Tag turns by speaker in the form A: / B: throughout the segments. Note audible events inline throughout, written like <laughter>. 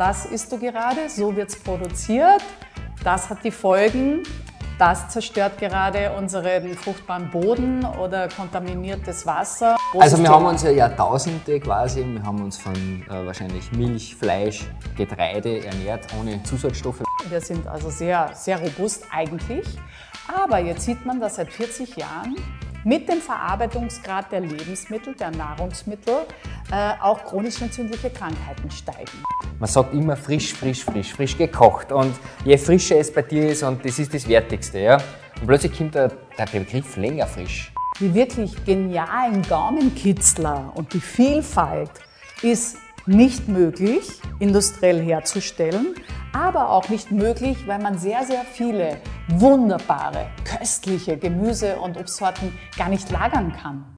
A: das isst du gerade, so wird es produziert, das hat die Folgen, das zerstört gerade unseren fruchtbaren Boden oder kontaminiertes Wasser.
B: Großes also wir haben uns ja Jahrtausende quasi, wir haben uns von äh, wahrscheinlich Milch, Fleisch, Getreide ernährt, ohne Zusatzstoffe.
A: Wir sind also sehr, sehr robust eigentlich. Aber jetzt sieht man, dass seit 40 Jahren mit dem Verarbeitungsgrad der Lebensmittel, der Nahrungsmittel, äh, auch chronisch entzündliche Krankheiten steigen.
B: Man sagt immer frisch, frisch, frisch, frisch gekocht. Und je frischer es bei dir ist, und das ist das Wertigste, ja. Und plötzlich kommt der, der Begriff länger frisch.
A: Die wirklich genialen Gaumenkitzler und die Vielfalt ist nicht möglich, industriell herzustellen, aber auch nicht möglich, weil man sehr, sehr viele wunderbare, köstliche Gemüse- und Obstsorten gar nicht lagern kann.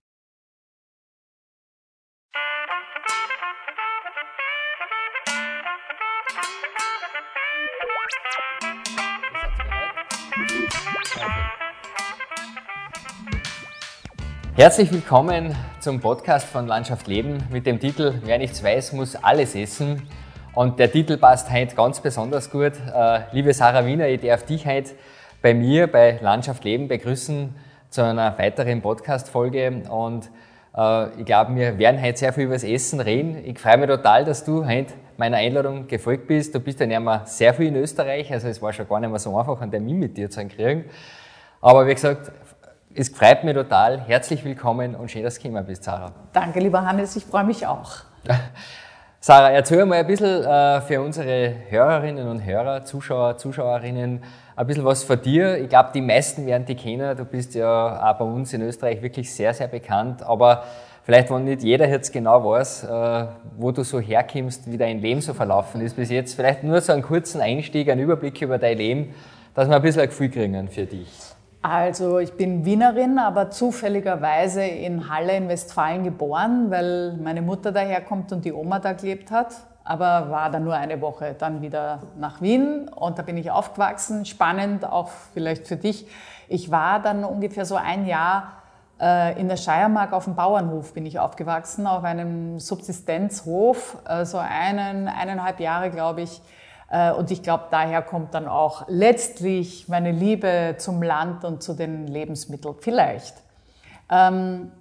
B: Herzlich willkommen zum Podcast von Landschaft Leben mit dem Titel Wer nichts weiß, muss alles essen. Und der Titel passt heute ganz besonders gut. Äh, liebe Sarah Wiener, ich darf dich heute bei mir bei Landschaft Leben begrüßen zu einer weiteren Podcast-Folge. Und äh, ich glaube, wir werden heute sehr viel über das Essen reden. Ich freue mich total, dass du heute meiner Einladung gefolgt bist. Du bist ja nicht mehr sehr viel in Österreich, also es war schon gar nicht mehr so einfach, einen Termin mit dir zu kriegen. Aber wie gesagt, es freut mich total. Herzlich willkommen und schön, dass du gekommen bist, Sarah.
A: Danke, lieber Hannes, ich freue mich auch. <laughs>
B: Sarah, erzähl mal ein bisschen äh, für unsere Hörerinnen und Hörer, Zuschauer, Zuschauerinnen, ein bisschen was von dir. Ich glaube, die meisten werden dich kennen. Du bist ja auch bei uns in Österreich wirklich sehr, sehr bekannt. Aber vielleicht, wenn nicht jeder jetzt genau weiß, äh, wo du so herkommst, wie dein Leben so verlaufen ist bis jetzt, vielleicht nur so einen kurzen Einstieg, einen Überblick über dein Leben, dass wir ein bisschen ein Gefühl kriegen für dich.
A: Also ich bin Wienerin, aber zufälligerweise in Halle in Westfalen geboren, weil meine Mutter daherkommt und die Oma da gelebt hat. Aber war dann nur eine Woche, dann wieder nach Wien und da bin ich aufgewachsen. Spannend auch vielleicht für dich. Ich war dann ungefähr so ein Jahr äh, in der Scheiermark auf dem Bauernhof bin ich aufgewachsen, auf einem Subsistenzhof, äh, so einen, eineinhalb Jahre, glaube ich und ich glaube, daher kommt dann auch letztlich meine Liebe zum Land und zu den Lebensmitteln. Vielleicht. Ähm,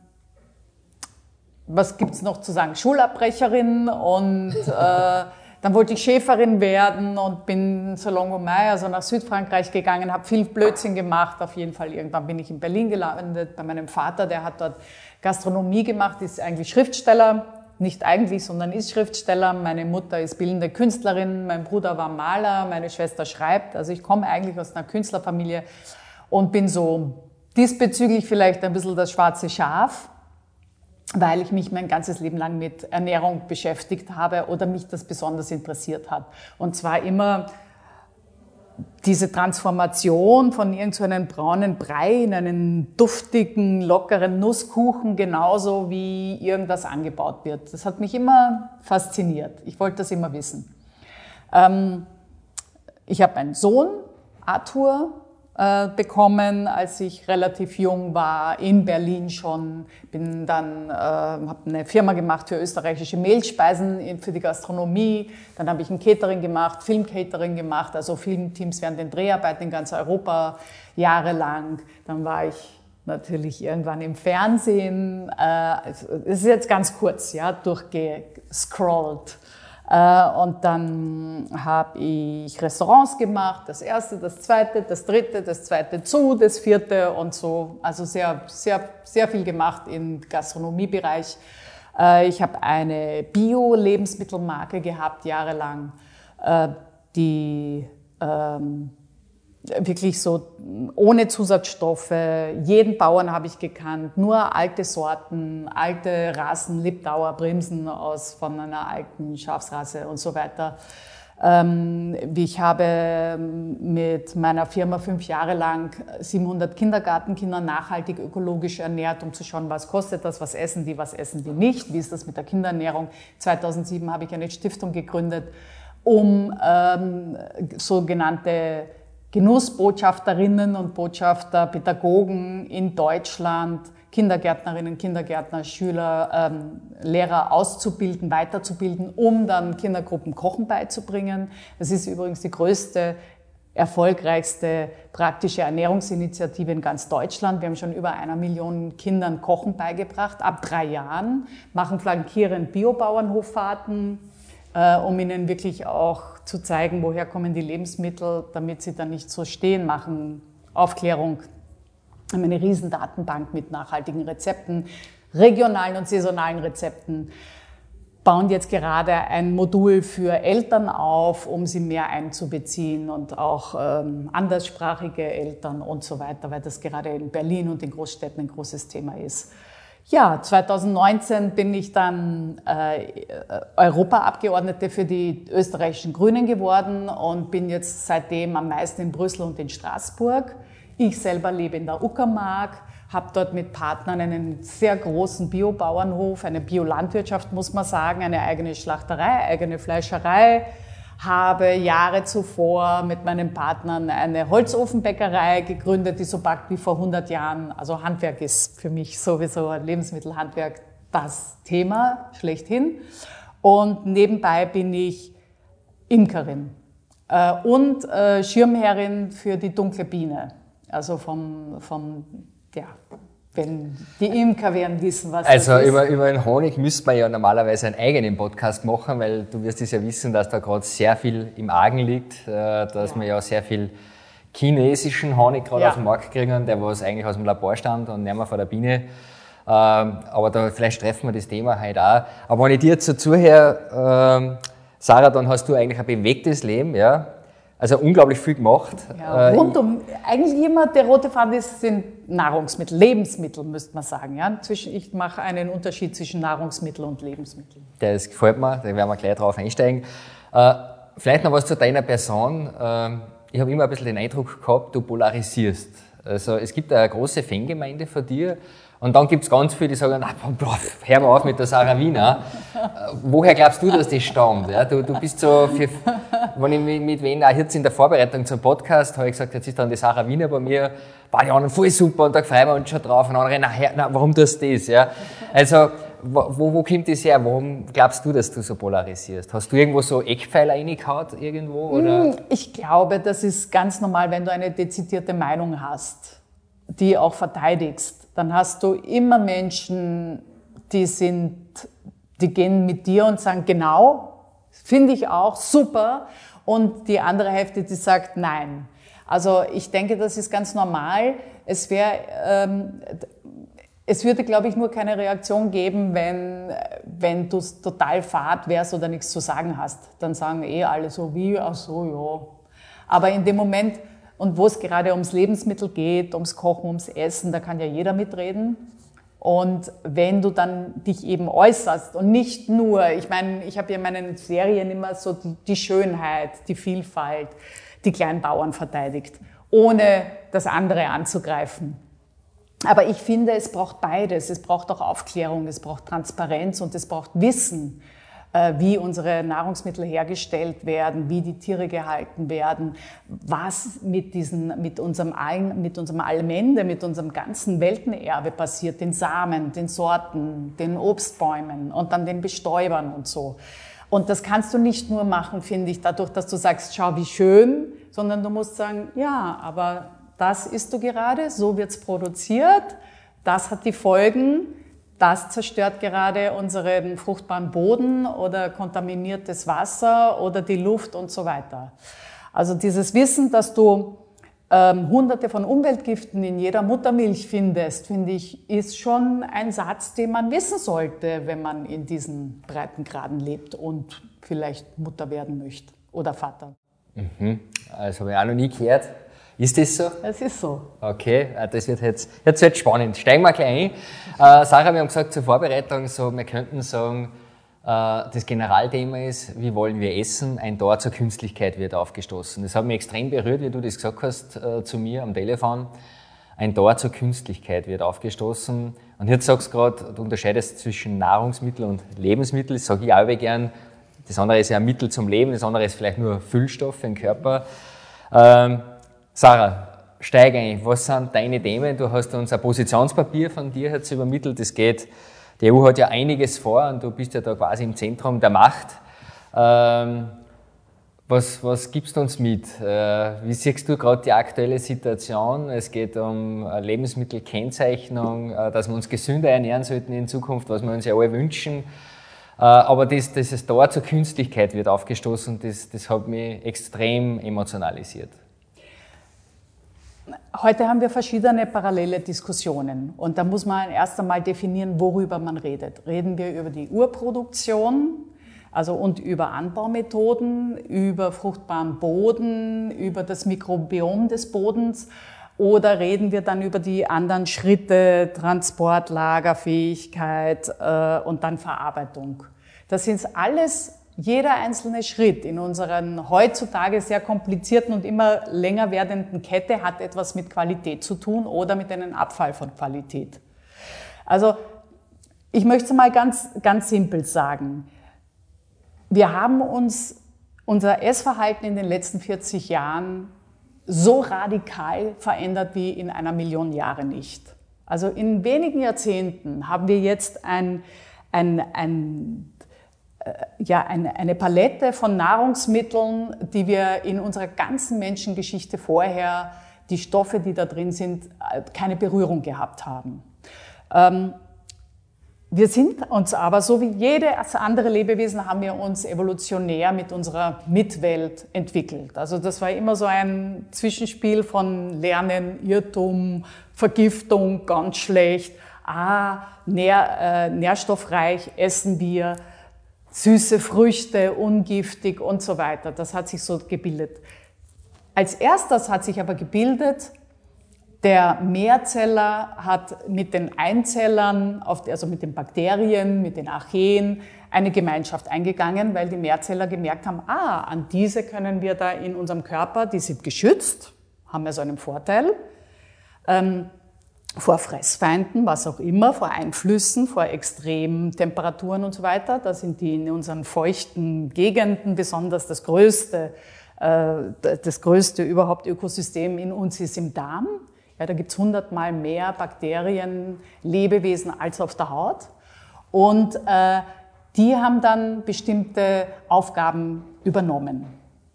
A: was gibt's noch zu sagen? Schulabbrecherin und äh, <laughs> dann wollte ich Schäferin werden und bin so Longo Mai, also nach Südfrankreich gegangen, habe viel Blödsinn gemacht. Auf jeden Fall irgendwann bin ich in Berlin gelandet bei meinem Vater, der hat dort Gastronomie gemacht, ist eigentlich Schriftsteller nicht eigentlich, sondern ist Schriftsteller. Meine Mutter ist bildende Künstlerin, mein Bruder war Maler, meine Schwester schreibt. Also ich komme eigentlich aus einer Künstlerfamilie und bin so diesbezüglich vielleicht ein bisschen das schwarze Schaf, weil ich mich mein ganzes Leben lang mit Ernährung beschäftigt habe oder mich das besonders interessiert hat. Und zwar immer diese Transformation von irgendeinem braunen Brei in einen duftigen, lockeren Nusskuchen, genauso wie irgendwas angebaut wird. Das hat mich immer fasziniert. Ich wollte das immer wissen. Ähm, ich habe einen Sohn, Arthur, bekommen, als ich relativ jung war, in Berlin schon. Bin dann, äh, habe eine Firma gemacht für österreichische Mehlspeisen für die Gastronomie. Dann habe ich ein Catering gemacht, Filmcatering gemacht, also Filmteams während den Dreharbeiten in ganz Europa jahrelang. Dann war ich natürlich irgendwann im Fernsehen. Äh, es ist jetzt ganz kurz, ja, durchgescrollt. Äh, und dann habe ich Restaurants gemacht, das erste, das zweite, das dritte, das zweite zu, das vierte und so. Also sehr, sehr, sehr viel gemacht im Gastronomiebereich. Äh, ich habe eine Bio-Lebensmittelmarke gehabt, jahrelang, äh, die ähm, wirklich so ohne Zusatzstoffe. Jeden Bauern habe ich gekannt, nur alte Sorten, alte Rassen, Liptauer, Brimsen aus von einer alten Schafsrasse und so weiter. Ähm, ich habe mit meiner Firma fünf Jahre lang 700 Kindergartenkinder nachhaltig ökologisch ernährt, um zu schauen, was kostet das, was essen die, was essen die nicht, wie ist das mit der Kinderernährung. 2007 habe ich eine Stiftung gegründet, um ähm, sogenannte Genussbotschafterinnen und Botschafter, Pädagogen in Deutschland Kindergärtnerinnen, Kindergärtner, Schüler, ähm, Lehrer auszubilden, weiterzubilden, um dann Kindergruppen Kochen beizubringen. Das ist übrigens die größte erfolgreichste praktische Ernährungsinitiative in ganz Deutschland. Wir haben schon über einer Million Kindern Kochen beigebracht, ab drei Jahren, machen flankierend Biobauernhoffahrten, äh, um ihnen wirklich auch zu zeigen, woher kommen die Lebensmittel, damit sie dann nicht so stehen, machen Aufklärung. Wir haben eine riesen Datenbank mit nachhaltigen Rezepten, regionalen und saisonalen Rezepten bauen jetzt gerade ein Modul für Eltern auf, um sie mehr einzubeziehen und auch ähm, anderssprachige Eltern und so weiter, weil das gerade in Berlin und in Großstädten ein großes Thema ist. Ja, 2019 bin ich dann äh, Europaabgeordnete für die österreichischen Grünen geworden und bin jetzt seitdem am meisten in Brüssel und in Straßburg. Ich selber lebe in der Uckermark habe dort mit Partnern einen sehr großen Biobauernhof, eine Biolandwirtschaft muss man sagen, eine eigene Schlachterei, eigene Fleischerei, habe Jahre zuvor mit meinen Partnern eine Holzofenbäckerei gegründet, die so backt wie vor 100 Jahren. Also Handwerk ist für mich sowieso Lebensmittelhandwerk das Thema schlechthin. Und nebenbei bin ich Imkerin äh, und äh, Schirmherrin für die dunkle Biene. Also vom, vom ja, wenn die Imker werden wissen, was
B: also
A: das
B: ist. Also über, den Honig müsste man ja normalerweise einen eigenen Podcast machen, weil du wirst es ja wissen, dass da gerade sehr viel im Argen liegt, äh, dass ja. wir ja sehr viel chinesischen Honig gerade ja. auf den Markt kriegen, der was eigentlich aus dem Labor stammt und nicht mehr von der Biene. Ähm, aber da, vielleicht treffen wir das Thema heute auch. Aber wenn ich dir jetzt so zuhöre, ähm, Sarah, dann hast du eigentlich ein bewegtes Leben, ja. Also unglaublich viel gemacht.
A: Ja, äh, rund um, eigentlich immer der rote Faden ist, sind Nahrungsmittel, Lebensmittel, müsste man sagen. Ja? Zwischen, ich mache einen Unterschied zwischen Nahrungsmittel und Lebensmittel.
B: Das gefällt mir, da werden wir gleich drauf einsteigen. Äh, vielleicht noch was zu deiner Person. Äh, ich habe immer ein bisschen den Eindruck gehabt, du polarisierst. Also es gibt eine große Fangemeinde von dir und dann gibt es ganz viele, die sagen, hör mal auf mit der Sarah Wiener. Woher glaubst du, dass das stammt? Ja, du, du bist so, für, wenn ich mit, wen auch jetzt in der Vorbereitung zum Podcast habe ich gesagt, jetzt ist dann die Sarah Wiener bei mir, war die anderen voll super und da freuen wir uns schon drauf und andere, na, na warum tust du das? Ja? Also, wo, wo kommt das her? Warum glaubst du, dass du so polarisierst? Hast du irgendwo so Eckpfeiler reingehauen irgendwo? Oder?
A: Hm, ich glaube, das ist ganz normal, wenn du eine dezidierte Meinung hast, die auch verteidigst dann hast du immer Menschen, die sind, die gehen mit dir und sagen, genau, finde ich auch, super. Und die andere Hälfte, die sagt, nein. Also ich denke, das ist ganz normal. Es wäre, ähm, es würde, glaube ich, nur keine Reaktion geben, wenn, wenn du total fad wärst oder nichts zu sagen hast. Dann sagen eh alle so wie, ach so, ja. Aber in dem Moment, und wo es gerade ums Lebensmittel geht, ums Kochen, ums Essen, da kann ja jeder mitreden. Und wenn du dann dich eben äußerst und nicht nur, ich meine, ich habe ja in meinen Serien immer so die, Schönheit, die Vielfalt, die kleinen Bauern verteidigt, ohne das andere anzugreifen. Aber ich finde, es braucht beides. Es braucht auch Aufklärung, es braucht Transparenz und es braucht Wissen. Äh, wie unsere Nahrungsmittel hergestellt werden, wie die Tiere gehalten werden, was mit, diesen, mit, unserem, mit unserem Allmende, mit unserem ganzen Weltenerbe passiert, den Samen, den Sorten, den Obstbäumen und dann den Bestäubern und so. Und das kannst du nicht nur machen, finde ich, dadurch, dass du sagst, schau, wie schön, sondern du musst sagen, ja, aber das isst du gerade, so wird's produziert, das hat die Folgen, das zerstört gerade unseren fruchtbaren Boden oder kontaminiertes Wasser oder die Luft und so weiter. Also dieses Wissen, dass du ähm, hunderte von Umweltgiften in jeder Muttermilch findest, finde ich, ist schon ein Satz, den man wissen sollte, wenn man in diesen Breitengraden lebt und vielleicht Mutter werden möchte oder Vater.
B: Mhm. Also habe ich auch noch nie gehört. Ist das so?
A: Es ist so.
B: Okay, äh, das wird jetzt, jetzt wird spannend. Steigen wir gleich ein. Äh, Sarah, wir haben gesagt zur Vorbereitung, so, wir könnten sagen, äh, das Generalthema ist, wie wollen wir essen? Ein Tor zur Künstlichkeit wird aufgestoßen. Das hat mich extrem berührt, wie du das gesagt hast äh, zu mir am Telefon. Ein Tor zur Künstlichkeit wird aufgestoßen. Und jetzt sagst du gerade, du unterscheidest zwischen Nahrungsmittel und Lebensmittel. Das sage ich auch gern. Das andere ist ja ein Mittel zum Leben, das andere ist vielleicht nur Füllstoff für den Körper. Ähm, Sarah, steige ein. Was sind deine Themen? Du hast uns ein Positionspapier von dir jetzt übermittelt. Das geht, die EU hat ja einiges vor und du bist ja da quasi im Zentrum der Macht. Ähm, was, was gibst du uns mit? Äh, wie siehst du gerade die aktuelle Situation? Es geht um Lebensmittelkennzeichnung, äh, dass wir uns gesünder ernähren sollten in Zukunft, was wir uns ja alle wünschen. Äh, aber das, dieses Tor zur Künstlichkeit wird aufgestoßen, das, das hat mich extrem emotionalisiert.
A: Heute haben wir verschiedene parallele Diskussionen und da muss man erst einmal definieren, worüber man redet. Reden wir über die Urproduktion, also und über Anbaumethoden, über fruchtbaren Boden, über das Mikrobiom des Bodens oder reden wir dann über die anderen Schritte, Transport, Lagerfähigkeit äh, und dann Verarbeitung. Das sind alles jeder einzelne Schritt in unseren heutzutage sehr komplizierten und immer länger werdenden Kette hat etwas mit Qualität zu tun oder mit einem Abfall von Qualität. Also ich möchte mal ganz, ganz simpel sagen. Wir haben uns unser Essverhalten in den letzten 40 Jahren so radikal verändert wie in einer Million Jahre nicht. Also in wenigen Jahrzehnten haben wir jetzt ein, ein, ein ja, eine, eine Palette von Nahrungsmitteln, die wir in unserer ganzen Menschengeschichte vorher, die Stoffe, die da drin sind, äh, keine Berührung gehabt haben. Ähm, wir sind uns aber, so wie jedes andere Lebewesen, haben wir uns evolutionär mit unserer Mitwelt entwickelt. Also das war immer so ein Zwischenspiel von Lernen, Irrtum, Vergiftung, ganz schlecht, ah, nähr, äh, nährstoffreich essen wir, süße Früchte, ungiftig und so weiter. Das hat sich so gebildet. Als erstes hat sich aber gebildet, der Mehrzeller hat mit den Einzellern, also mit den Bakterien, mit den Archeen, eine Gemeinschaft eingegangen, weil die Mehrzeller gemerkt haben, ah, an diese können wir da in unserem Körper, die sind geschützt, haben ja so einen Vorteil. Ähm, vor Fressfeinden, was auch immer, vor Einflüssen, vor extremen Temperaturen und so weiter. Da sind die in unseren feuchten Gegenden besonders das größte, äh, das größte überhaupt Ökosystem in uns ist im Darm. Ja, da gibt's hundertmal mehr Bakterien, Lebewesen als auf der Haut. Und äh, die haben dann bestimmte Aufgaben übernommen.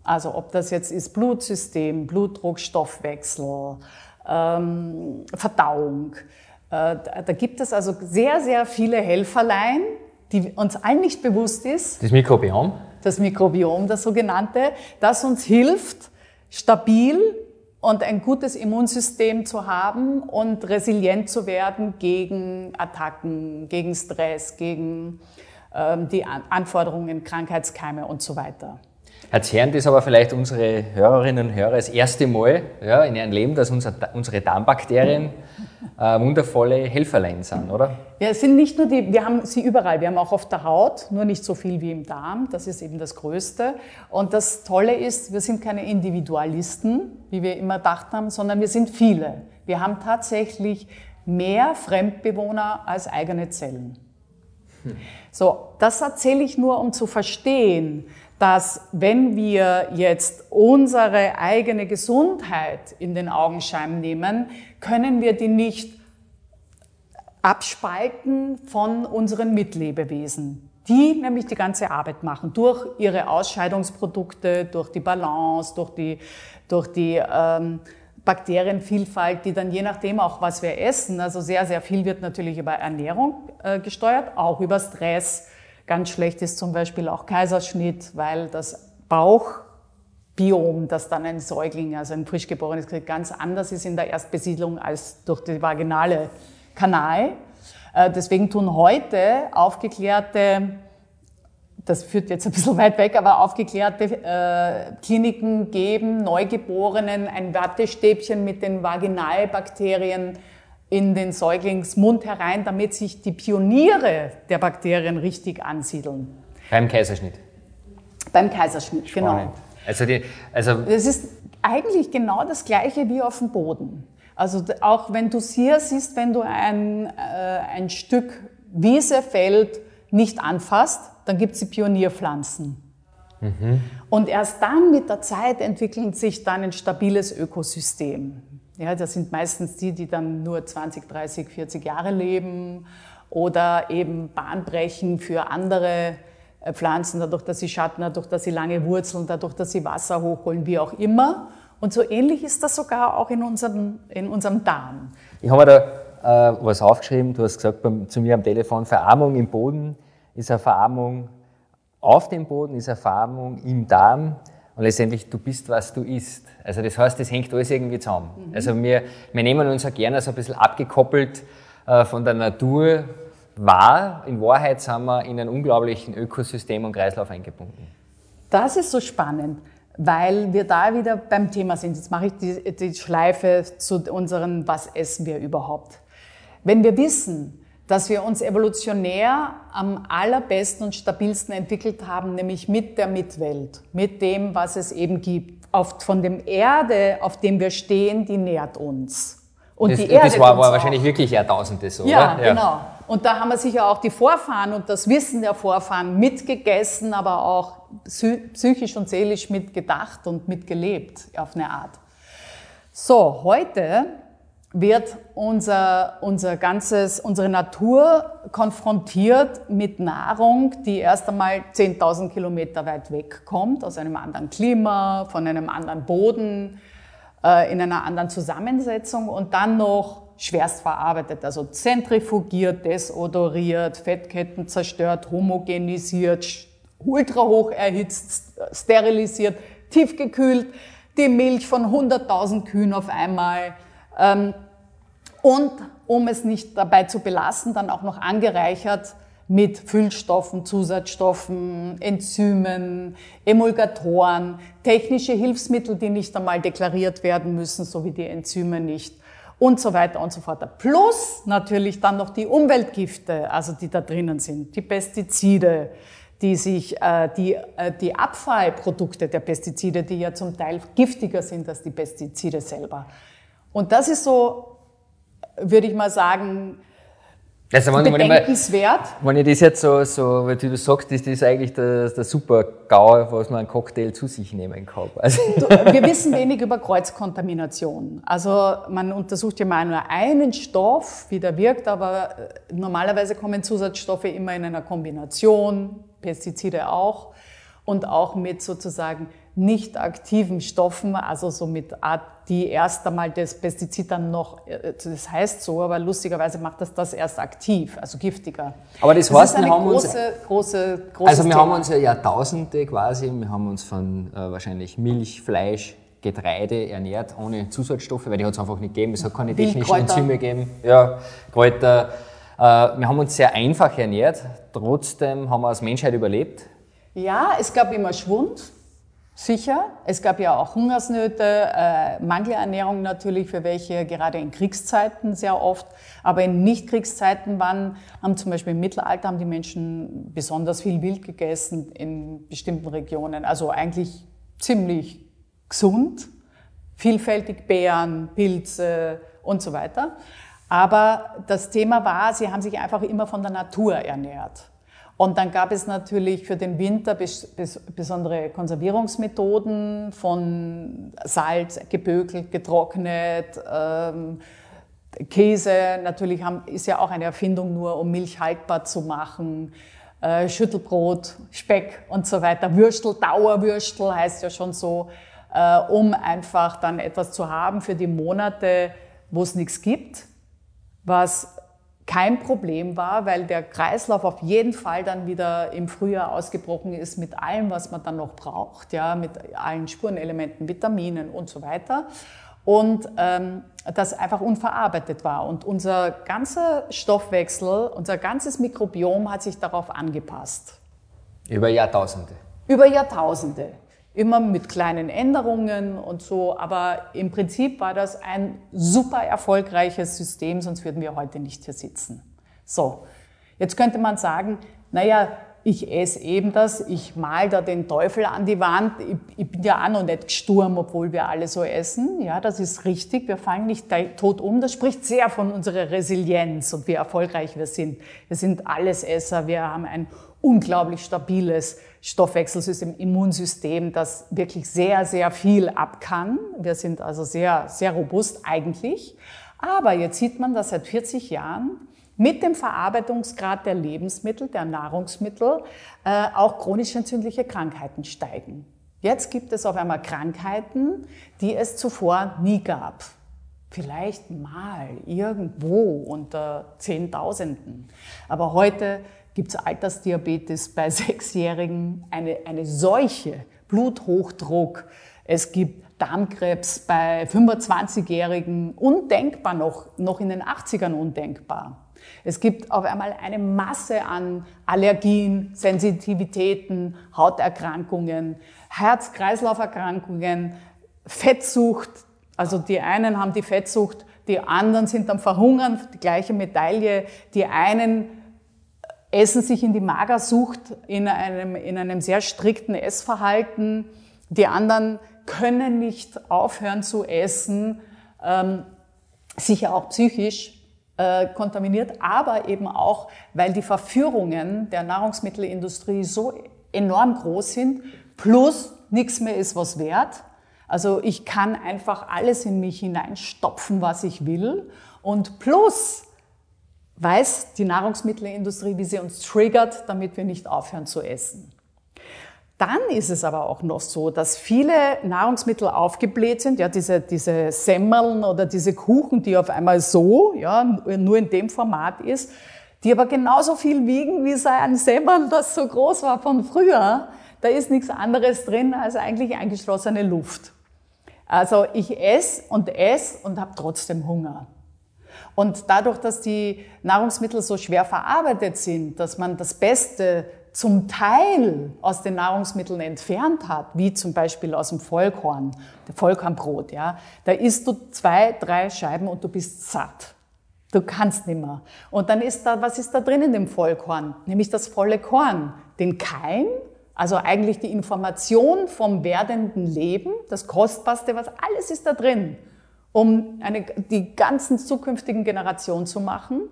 A: Also ob das jetzt ist Blutsystem, Blutdruck, Stoffwechsel, ähm, Verdauung. Äh, da gibt es also sehr, sehr viele Helferlein, die uns allen nicht bewusst ist.
B: Das Mikrobiom?
A: Das Mikrobiom, das sogenannte, das uns hilft, stabil und ein gutes Immunsystem zu haben und resilient zu werden gegen Attacken, gegen Stress, gegen ähm, die Anforderungen, Krankheitskeime und so weiter.
B: Erzählen das aber vielleicht unsere Hörerinnen und Hörer das erste Mal ja, in ihrem Leben, dass unser, unsere Darmbakterien äh, wundervolle Helferlein sind, oder?
A: Ja, es sind nicht nur die, wir haben sie überall. Wir haben auch auf der Haut, nur nicht so viel wie im Darm. Das ist eben das Größte. Und das Tolle ist, wir sind keine Individualisten, wie wir immer gedacht haben, sondern wir sind viele. Wir haben tatsächlich mehr Fremdbewohner als eigene Zellen. Hm. So, das erzähle ich nur, um zu verstehen, dass wenn wir jetzt unsere eigene Gesundheit in den Augenschein nehmen, können wir die nicht abspalten von unseren Mitlebewesen, die nämlich die ganze Arbeit machen, durch ihre Ausscheidungsprodukte, durch die Balance, durch die, durch die ähm, Bakterienvielfalt, die dann je nachdem auch, was wir essen, also sehr, sehr viel wird natürlich über Ernährung äh, gesteuert, auch über Stress, Ganz schlecht ist zum Beispiel auch Kaiserschnitt, weil das Bauchbiom, das dann ein Säugling, also ein frisch geborenes Kind, ganz anders ist in der Erstbesiedlung als durch die vaginale Kanal. Äh, deswegen tun heute aufgeklärte, das führt jetzt ein bisschen weit weg, aber aufgeklärte äh, Kliniken geben Neugeborenen ein Wattestäbchen mit den Vaginalbakterien in den Säuglingsmund herein, damit sich die Pioniere der Bakterien richtig ansiedeln.
B: Beim Kaiserschnitt.
A: Beim Kaiserschnitt, genau. Spannend.
B: genau. Also die, also
A: das ist eigentlich genau das Gleiche wie auf dem Boden. Also auch wenn du hier siehst, wenn du ein, äh, ein Stück Wiese, Feld nicht anfasst, dann gibt es die Pionierpflanzen. Mhm. Und erst dann mit der Zeit entwickelt sich dann ein stabiles Ökosystem. Ja, das sind meistens die, die dann nur 20, 30, 40 Jahre leben oder eben Bahn brechen für andere äh, Pflanzen, dadurch, dass sie Schatten, dadurch, dass sie lange Wurzeln, dadurch, dass sie Wasser hochholen, wie auch immer. Und so ähnlich ist das sogar auch in unserem, in unserem Darm.
B: Ich habe mir da äh, was aufgeschrieben. Du hast gesagt beim, zu mir am Telefon, Verarmung im Boden ist eine Verarmung auf dem Boden, ist eine Verarmung im Darm. Und letztendlich, du bist, was du isst. Also das heißt, das hängt alles irgendwie zusammen. Mhm. Also wir, wir nehmen uns ja gerne so ein bisschen abgekoppelt äh, von der Natur wahr. In Wahrheit sind wir in einem unglaublichen Ökosystem und Kreislauf eingebunden.
A: Das ist so spannend weil wir da wieder beim Thema sind. Jetzt mache ich die, die Schleife zu unseren, was essen wir überhaupt. Wenn wir wissen, dass wir uns evolutionär am allerbesten und stabilsten entwickelt haben, nämlich mit der Mitwelt, mit dem, was es eben gibt. Auf, von dem Erde, auf dem wir stehen, die nährt uns.
B: Und das, die Erde das war, war wahrscheinlich wirklich Jahrtausende so,
A: ja, oder? Ja, genau. Und da haben wir sicher auch die Vorfahren und das Wissen der Vorfahren mitgegessen, aber auch psychisch und seelisch mitgedacht und mitgelebt auf eine Art. So, heute wird unser, unser ganzes, unsere Natur konfrontiert mit Nahrung, die erst einmal 10.000 Kilometer weit weg kommt, aus einem anderen Klima, von einem anderen Boden, äh, in einer anderen Zusammensetzung und dann noch schwerst verarbeitet, also zentrifugiert, desodoriert, Fettketten zerstört, homogenisiert, ultra hoch erhitzt, sterilisiert, tiefgekühlt, die Milch von 100.000 Kühen auf einmal. Ähm, und um es nicht dabei zu belassen, dann auch noch angereichert mit Füllstoffen, Zusatzstoffen, Enzymen, Emulgatoren, technische Hilfsmittel, die nicht einmal deklariert werden müssen, so wie die Enzyme nicht und so weiter und so fort. Plus natürlich dann noch die Umweltgifte, also die da drinnen sind, die Pestizide, die sich, äh, die, äh, die Abfallprodukte der Pestizide, die ja zum Teil giftiger sind als die Pestizide selber. Und das ist so, würde ich mal sagen,
B: also wenn, bedenkenswert. Wenn, ich das jetzt so, so weil du sagst, ist das eigentlich der, der Super-GAU, was man einen Cocktail zu sich nehmen kann.
A: Also. wir wissen wenig über Kreuzkontamination. Also man untersucht ja mal nur einen Stoff, wie der wirkt, aber äh, normalerweise kommen Zusatzstoffe immer in einer Kombination, Pestizide auch, und auch mit sozusagen nicht aktiven Stoffen, also so mit Art, die erst einmal das Pestizid dann noch, äh, das heißt so, aber lustigerweise macht das das erst aktiv, also giftiger.
B: Aber das, das heißt, wir haben große,
A: uns, große,
B: also wir Thema. haben uns ja Jahrtausende quasi, wir haben uns von äh, wahrscheinlich Milch, Fleisch, Getreide ernährt ohne Zusatzstoffe, weil die hat es einfach nicht gegeben. Es hat keine technischen Enzyme gegeben. Ja, Kräuter. Äh, wir haben uns sehr einfach ernährt. Trotzdem haben wir als Menschheit überlebt.
A: Ja, es gab immer Schwund. Sicher. Es gab ja auch Hungersnöte, äh, Mangelernährung natürlich, für welche gerade in Kriegszeiten sehr oft. Aber in Nicht-Kriegszeiten waren, haben zum Beispiel im Mittelalter haben die Menschen besonders viel Wild gegessen in bestimmten Regionen. Also eigentlich ziemlich gesund, vielfältig Beeren, Pilze und so weiter. Aber das Thema war, sie haben sich einfach immer von der Natur ernährt. Und dann gab es natürlich für den Winter bes bes besondere Konservierungsmethoden von Salz, gebökelt, getrocknet, ähm, Käse natürlich haben, ist ja auch eine Erfindung nur, um Milch haltbar zu machen. Äh, Schüttelbrot, Speck und so weiter. Würstel, Dauerwürstel heißt ja schon so, äh, um einfach dann etwas zu haben für die Monate, wo es nichts gibt, was kein Problem war, weil der Kreislauf auf jeden Fall dann wieder im Frühjahr ausgebrochen ist mit allem, was man dann noch braucht, ja, mit allen Spurenelementen, Vitaminen und so weiter. Und ähm, das einfach unverarbeitet war. Und unser ganzer Stoffwechsel, unser ganzes Mikrobiom hat sich darauf angepasst.
B: Über Jahrtausende.
A: Über Jahrtausende immer mit kleinen Änderungen und so, aber im Prinzip war das ein super erfolgreiches System, sonst würden wir heute nicht hier sitzen. So, jetzt könnte man sagen, naja, ich esse eben das, ich mal da den Teufel an die Wand, ich, ich bin ja auch noch nicht gesturm, obwohl wir alle so essen. Ja, das ist richtig, wir fallen nicht tot um. Das spricht sehr von unserer Resilienz und wie erfolgreich wir sind. Wir sind Allesesser, wir haben ein unglaublich stabiles Stoffwechselsystem, Immunsystem, das wirklich sehr, sehr viel ab kann. Wir sind also sehr, sehr robust eigentlich. Aber jetzt sieht man, dass seit 40 Jahren mit dem Verarbeitungsgrad der Lebensmittel, der Nahrungsmittel, äh, auch chronisch entzündliche Krankheiten steigen. Jetzt gibt es auf einmal Krankheiten, die es zuvor nie gab. Vielleicht mal irgendwo unter Zehntausenden. Aber heute gibt es Altersdiabetes bei <laughs> Sechsjährigen, eine, eine Seuche, Bluthochdruck. Es gibt Darmkrebs bei 25-Jährigen, undenkbar noch, noch in den 80ern undenkbar. Es gibt auf einmal eine Masse an Allergien, Sensitivitäten, Hauterkrankungen, Herz-Kreislauf-Erkrankungen, Fettsucht. Also die einen haben die Fettsucht, die anderen sind am Verhungern, die gleiche Medaille. Die einen essen sich in die Magersucht in einem, in einem sehr strikten Essverhalten. Die anderen können nicht aufhören zu essen, ähm, sicher auch psychisch äh, kontaminiert, aber eben auch, weil die Verführungen der Nahrungsmittelindustrie so enorm groß sind, plus nichts mehr ist was wert. Also ich kann einfach alles in mich hineinstopfen, was ich will. Und plus weiß die Nahrungsmittelindustrie, wie sie uns triggert, damit wir nicht aufhören zu essen. Dann ist es aber auch noch so, dass viele Nahrungsmittel aufgebläht sind, ja, diese, diese Semmeln oder diese Kuchen, die auf einmal so, ja, nur in dem Format ist, die aber genauso viel wiegen wie so ein Semmel, das so groß war von früher. Da ist nichts anderes drin als eigentlich eingeschlossene Luft. Also ich esse und esse und habe trotzdem Hunger. Und dadurch, dass die Nahrungsmittel so schwer verarbeitet sind, dass man das Beste zum Teil aus den Nahrungsmitteln entfernt hat, wie zum Beispiel aus dem Vollkorn, der Vollkornbrot, ja, da isst du zwei, drei Scheiben und du bist satt. Du kannst nicht mehr. Und dann ist da, was ist da drin in dem Vollkorn? Nämlich das volle Korn, den Keim, also eigentlich die Information vom werdenden Leben, das Kostbarste, was alles ist da drin, um eine, die ganzen zukünftigen Generationen zu machen.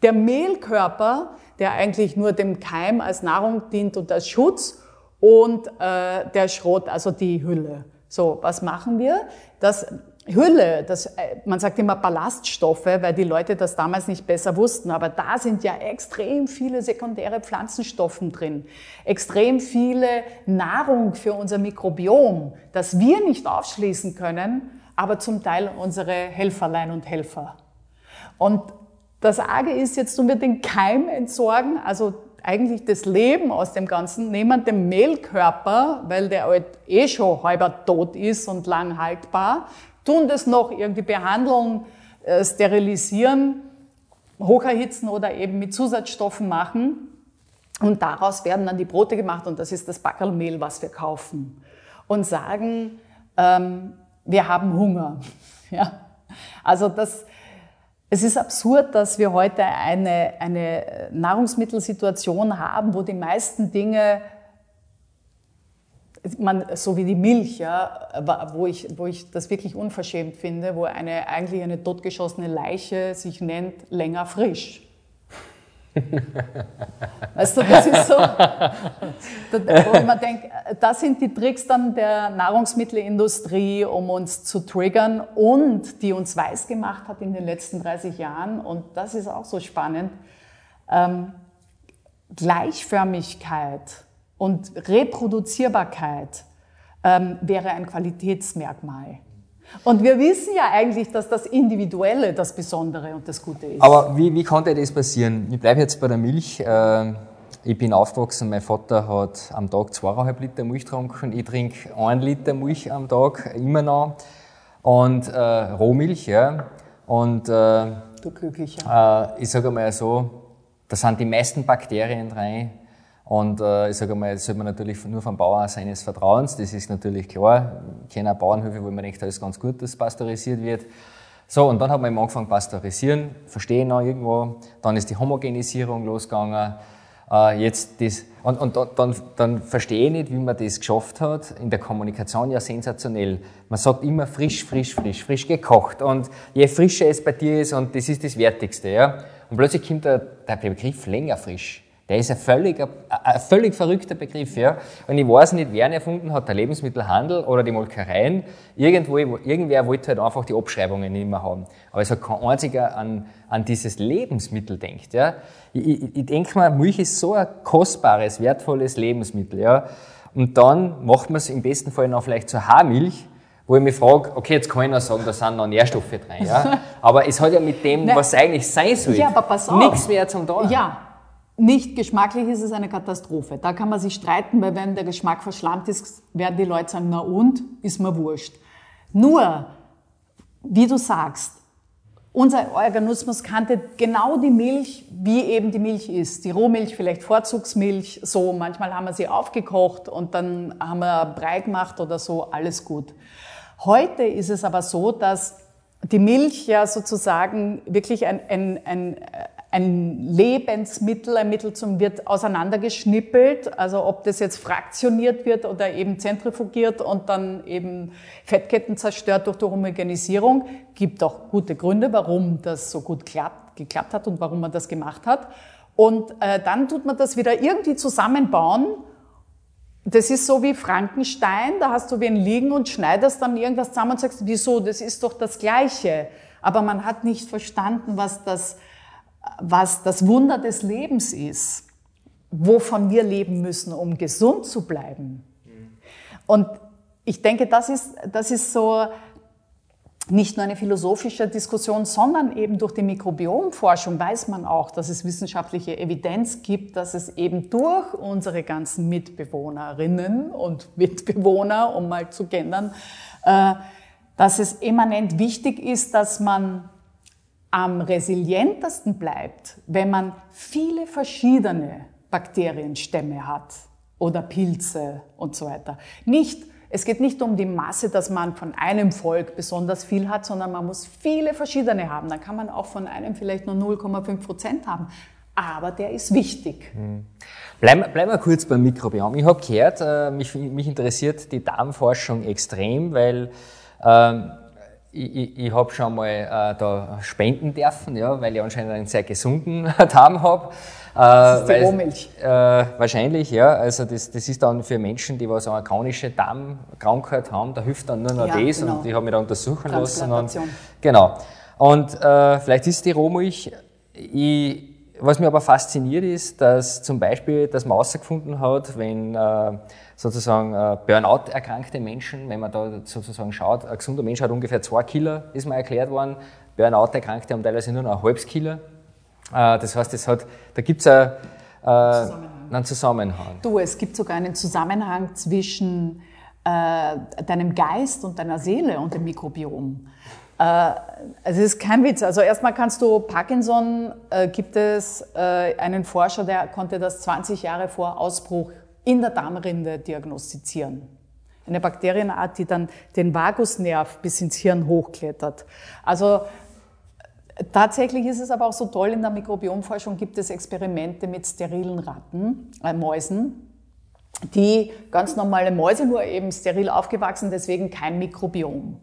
A: Der Mehlkörper, der eigentlich nur dem Keim als Nahrung dient und als Schutz und äh, der Schrot, also die Hülle. So, was machen wir? Das Hülle, das, äh, man sagt immer Ballaststoffe, weil die Leute das damals nicht besser wussten, aber da sind ja extrem viele sekundäre Pflanzenstoffe drin, extrem viele Nahrung für unser Mikrobiom, das wir nicht aufschließen können, aber zum Teil unsere Helferlein und Helfer. Und das Arge ist, jetzt tun wir den Keim entsorgen, also eigentlich das Leben aus dem Ganzen, nehmen den Mehlkörper, weil der halt eh schon halber tot ist und lang haltbar, tun das noch irgendwie behandeln, äh, sterilisieren, hocherhitzen oder eben mit Zusatzstoffen machen. Und daraus werden dann die Brote gemacht und das ist das Backelmehl, was wir kaufen. Und sagen, ähm, wir haben Hunger. <laughs> Ja? Also das, es ist absurd, dass wir heute eine, eine Nahrungsmittelsituation haben, wo die meisten Dinge, man, so wie die Milch, ja, wo, ich, wo ich das wirklich unverschämt finde, wo eine, eigentlich eine totgeschossene Leiche sich nennt länger frisch. <laughs> weißt du, das ist so, wo man denkt, das sind die Tricks dann der Nahrungsmittelindustrie, um uns zu triggern und die uns weiß gemacht hat in den letzten 30 Jahren. Und das ist auch so spannend. Ähm, Gleichförmigkeit und Reproduzierbarkeit ähm, wäre ein Qualitätsmerkmal. Und wir wissen ja eigentlich, dass das Individuelle das Besondere und das Gute ist.
B: Aber wie, wie konnte das passieren? Ich bleibe jetzt bei der Milch. Äh, ich bin aufgewachsen, mein Vater hat am Tag zweieinhalb Liter Milch getrunken. Ich trinke ein Liter Milch am Tag, immer noch. Und äh, Rohmilch, ja. Und äh,
A: du Glücklicher.
B: Äh, ich sage mal so, da sind die meisten Bakterien drin und äh, ich sage mal, das sollte man natürlich nur vom Bauern seines Vertrauens, das ist natürlich klar. Ich kenne auch Bauernhöfe, wo man denkt, da ist ganz gut, dass pasteurisiert wird. So, und dann hat man eben angefangen pasteurisieren, verstehe noch irgendwo. Dann ist die Homogenisierung losgegangen. Äh, jetzt das, und, und dann, dann verstehe ich nicht, wie man das geschafft hat. In der Kommunikation ja sensationell. Man sagt immer frisch, frisch, frisch, frisch gekocht. Und je frischer es bei dir ist, und das ist das Wertigste, ja. Und plötzlich kommt der, der Begriff länger frisch Der ist ein völlig, ein, völlig verrückter Begriff. Ja? Und ich weiß nicht, wer ihn erfunden hat, der Lebensmittelhandel oder die Molkereien. Irgendwo, irgendwer wollte halt einfach die Abschreibungen nicht mehr haben. Aber es hat kein einziger an, an dieses Lebensmittel denkt. Ja? Ich, ich, ich denke mal, Milch ist so ein kostbares, wertvolles Lebensmittel. Ja? Und dann macht man es im besten Fall noch vielleicht zur Haarmilch wo ich mich frage, okay, jetzt kann ich noch sagen, da sind noch Nährstoffe drin, ja. <laughs> Aber es hat ja mit dem, was eigentlich sein soll,
A: ja,
B: nichts mehr zum Tun.
A: Ja, nicht geschmacklich ist es eine Katastrophe. Da kann man sich streiten, weil wenn der Geschmack verschlammt ist, werden die Leute sagen, na und, ist mir wurscht. Nur, wie du sagst, unser Organismus kannte genau die Milch, wie eben die Milch ist. Die Rohmilch, vielleicht Vorzugsmilch, so. Manchmal haben wir sie aufgekocht und dann haben wir Brei gemacht oder so, alles gut. Heute ist es aber so, dass die Milch ja sozusagen wirklich ein, ein, ein, ein Lebensmittel, ein Mittel zum wird auseinandergeschnippelt, also ob das jetzt fraktioniert wird oder eben zentrifugiert und dann eben Fettketten zerstört durch die Homogenisierung, gibt auch gute Gründe, warum das so gut klappt, geklappt hat und warum man das gemacht hat. Und äh, dann tut man das wieder irgendwie zusammenbauen. Das ist so wie Frankenstein, da hast du wen liegen und schneidest dann irgendwas zusammen und sagst, wieso, das ist doch das Gleiche. Aber man hat nicht verstanden, was das, was das Wunder des Lebens ist, wovon wir leben müssen, um gesund zu bleiben. Und ich denke, das ist, das ist so nicht nur eine philosophische Diskussion, sondern eben durch die Mikrobiomforschung weiß man auch, dass es wissenschaftliche Evidenz gibt, dass es eben durch unsere ganzen Mitbewohnerinnen und Mitbewohner, um mal zu gendern, äh, dass es eminent wichtig ist, dass man am resilientesten bleibt, wenn man viele verschiedene Bakterienstämme hat oder Pilze und so weiter. Nicht es geht nicht um die Masse, dass man von einem Volk besonders viel hat, sondern man muss viele verschiedene haben. Dann kann man auch von einem vielleicht nur 0,5 Prozent haben. Aber der ist wichtig.
B: Hm. Bleiben, bleiben wir kurz beim Mikrobiom. Ich habe gehört, äh, mich, mich, interessiert die Darmforschung extrem, weil ähm, ich, ich, ich habe schon mal äh, da spenden dürfen, ja, weil ich anscheinend einen sehr gesunden <laughs> Darm habe.
A: Das ist die weil, Rohmilch.
B: Äh, wahrscheinlich, ja. Also das, das ist dann für Menschen, die was eine chronische Darmkrankheit haben, da hilft dann nur noch ja, das genau. und die haben mich da untersuchen lassen. Und, genau. Und äh, vielleicht ist die Rohmilch, ich, was mir aber fasziniert ist, dass zum Beispiel, dass man herausgefunden hat, wenn äh, sozusagen äh, Burnout erkrankte Menschen, wenn man da sozusagen schaut, ein gesunder Mensch hat ungefähr zwei Kilo, ist mir erklärt worden, Burnout erkrankte haben teilweise nur noch ein halbes Kilo. Äh, das heißt, es hat, da gibt es äh, einen Zusammenhang.
A: Du, es gibt sogar einen Zusammenhang zwischen deinem Geist und deiner Seele und dem Mikrobiom. Äh, es ist kein Witz. Also erstmal kannst du Parkinson, äh, gibt es äh, einen Forscher, der konnte das 20 Jahre vor Ausbruch in der Darmrinde diagnostizieren. Eine Bakterienart, die dann den Vagusnerv bis ins Hirn hochklettert. Also Tatsächlich ist es aber auch so toll, in der Mikrobiomforschung gibt es Experimente mit sterilen Ratten, äh, Mäusen, die ganz normale Mäuse, nur eben steril aufgewachsen, deswegen kein Mikrobiom.